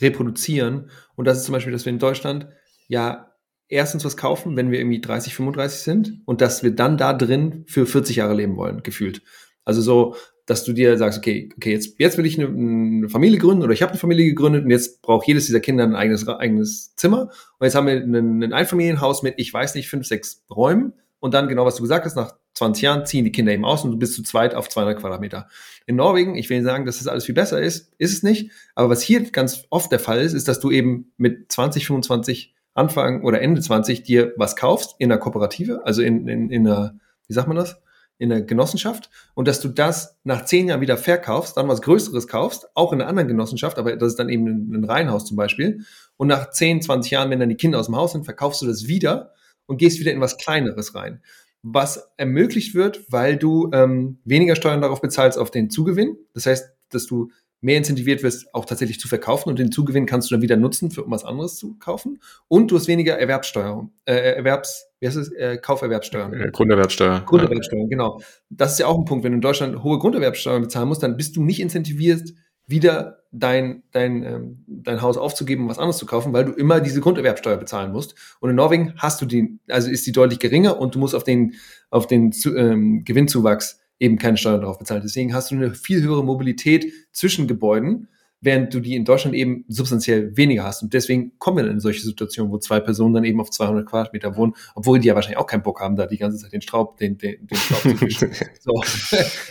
reproduzieren. Und das ist zum Beispiel, dass wir in Deutschland ja erstens was kaufen, wenn wir irgendwie 30, 35 sind und dass wir dann da drin für 40 Jahre leben wollen, gefühlt. Also so, dass du dir sagst, okay, okay, jetzt, jetzt will ich eine, eine Familie gründen oder ich habe eine Familie gegründet und jetzt braucht jedes dieser Kinder ein eigenes, eigenes Zimmer. Und jetzt haben wir ein, ein Einfamilienhaus mit, ich weiß nicht, fünf, sechs Räumen. Und dann, genau was du gesagt hast, nach 20 Jahren ziehen die Kinder eben aus und du bist zu zweit auf 200 Quadratmeter. In Norwegen, ich will nicht sagen, dass das alles viel besser ist, ist es nicht. Aber was hier ganz oft der Fall ist, ist, dass du eben mit 20, 25 Anfang oder Ende 20 dir was kaufst in einer Kooperative, also in, in, in einer, wie sagt man das? in der Genossenschaft und dass du das nach zehn Jahren wieder verkaufst, dann was Größeres kaufst, auch in einer anderen Genossenschaft, aber das ist dann eben ein, Reihenhaus zum Beispiel. Und nach 10, 20 Jahren, wenn dann die Kinder aus dem Haus sind, verkaufst du das wieder und gehst wieder in was Kleineres rein. Was ermöglicht wird, weil du ähm, weniger Steuern darauf bezahlst auf den Zugewinn. Das heißt, dass du mehr incentiviert wirst, auch tatsächlich zu verkaufen und den Zugewinn kannst du dann wieder nutzen, für um was anderes zu kaufen. Und du hast weniger Erwerbssteuer, äh, Erwerbs, wie heißt es, äh, Kauferwerbsteuern. Äh, Grunderwerbsteuer. Grunderwerbsteuern, ja. genau. Das ist ja auch ein Punkt. Wenn du in Deutschland hohe Grunderwerbsteuern bezahlen musst, dann bist du nicht incentiviert, wieder dein, dein, ähm, dein Haus aufzugeben und was anderes zu kaufen, weil du immer diese Grunderwerbsteuer bezahlen musst. Und in Norwegen hast du die, also ist die deutlich geringer und du musst auf den, auf den ähm, Gewinnzuwachs eben keine Steuern drauf bezahlen. Deswegen hast du eine viel höhere Mobilität zwischen Gebäuden während du die in Deutschland eben substanziell weniger hast. Und deswegen kommen wir dann in solche Situationen, wo zwei Personen dann eben auf 200 Quadratmeter wohnen, obwohl die ja wahrscheinlich auch keinen Bock haben, da die ganze Zeit den Straub, den, den, den Staub zu fischen. so.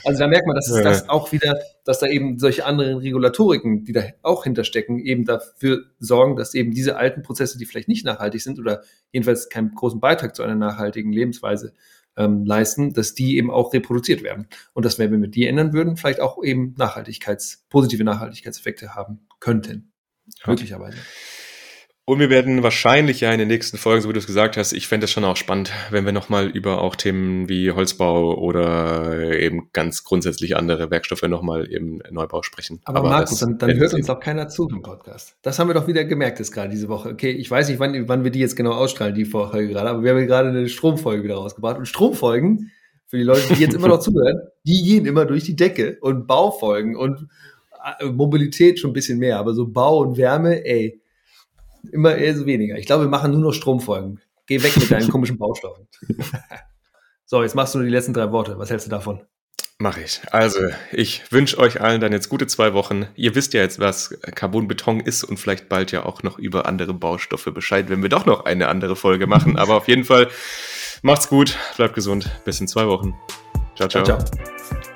Also da merkt man, dass es das auch wieder, dass da eben solche anderen Regulatoriken, die da auch hinterstecken, eben dafür sorgen, dass eben diese alten Prozesse, die vielleicht nicht nachhaltig sind oder jedenfalls keinen großen Beitrag zu einer nachhaltigen Lebensweise ähm, leisten, dass die eben auch reproduziert werden. Und dass, wenn wir die ändern würden, vielleicht auch eben Nachhaltigkeits, positive Nachhaltigkeitseffekte haben könnten. Ja. Und wir werden wahrscheinlich ja in den nächsten Folgen, so wie du es gesagt hast, ich fände es schon auch spannend, wenn wir nochmal über auch Themen wie Holzbau oder eben ganz grundsätzlich andere Werkstoffe nochmal im Neubau sprechen. Aber, Aber Markus, dann, dann hört uns doch keiner zu im Podcast. Das haben wir doch wieder gemerkt jetzt gerade diese Woche. Okay, ich weiß nicht, wann, wann wir die jetzt genau ausstrahlen, die Folge gerade, aber wir haben gerade eine Stromfolge wieder rausgebracht. Und Stromfolgen, für die Leute, die jetzt immer noch zuhören, die gehen immer durch die Decke. Und Baufolgen und äh, Mobilität schon ein bisschen mehr, aber so Bau und Wärme, ey immer eher so weniger. Ich glaube, wir machen nur noch Stromfolgen. Geh weg mit deinen komischen Baustoffen. so, jetzt machst du nur die letzten drei Worte. Was hältst du davon? Mache ich. Also, ich wünsche euch allen dann jetzt gute zwei Wochen. Ihr wisst ja jetzt, was Carbonbeton ist und vielleicht bald ja auch noch über andere Baustoffe Bescheid, wenn wir doch noch eine andere Folge machen. Aber auf jeden Fall macht's gut, bleibt gesund. Bis in zwei Wochen. ciao. ciao. ciao, ciao.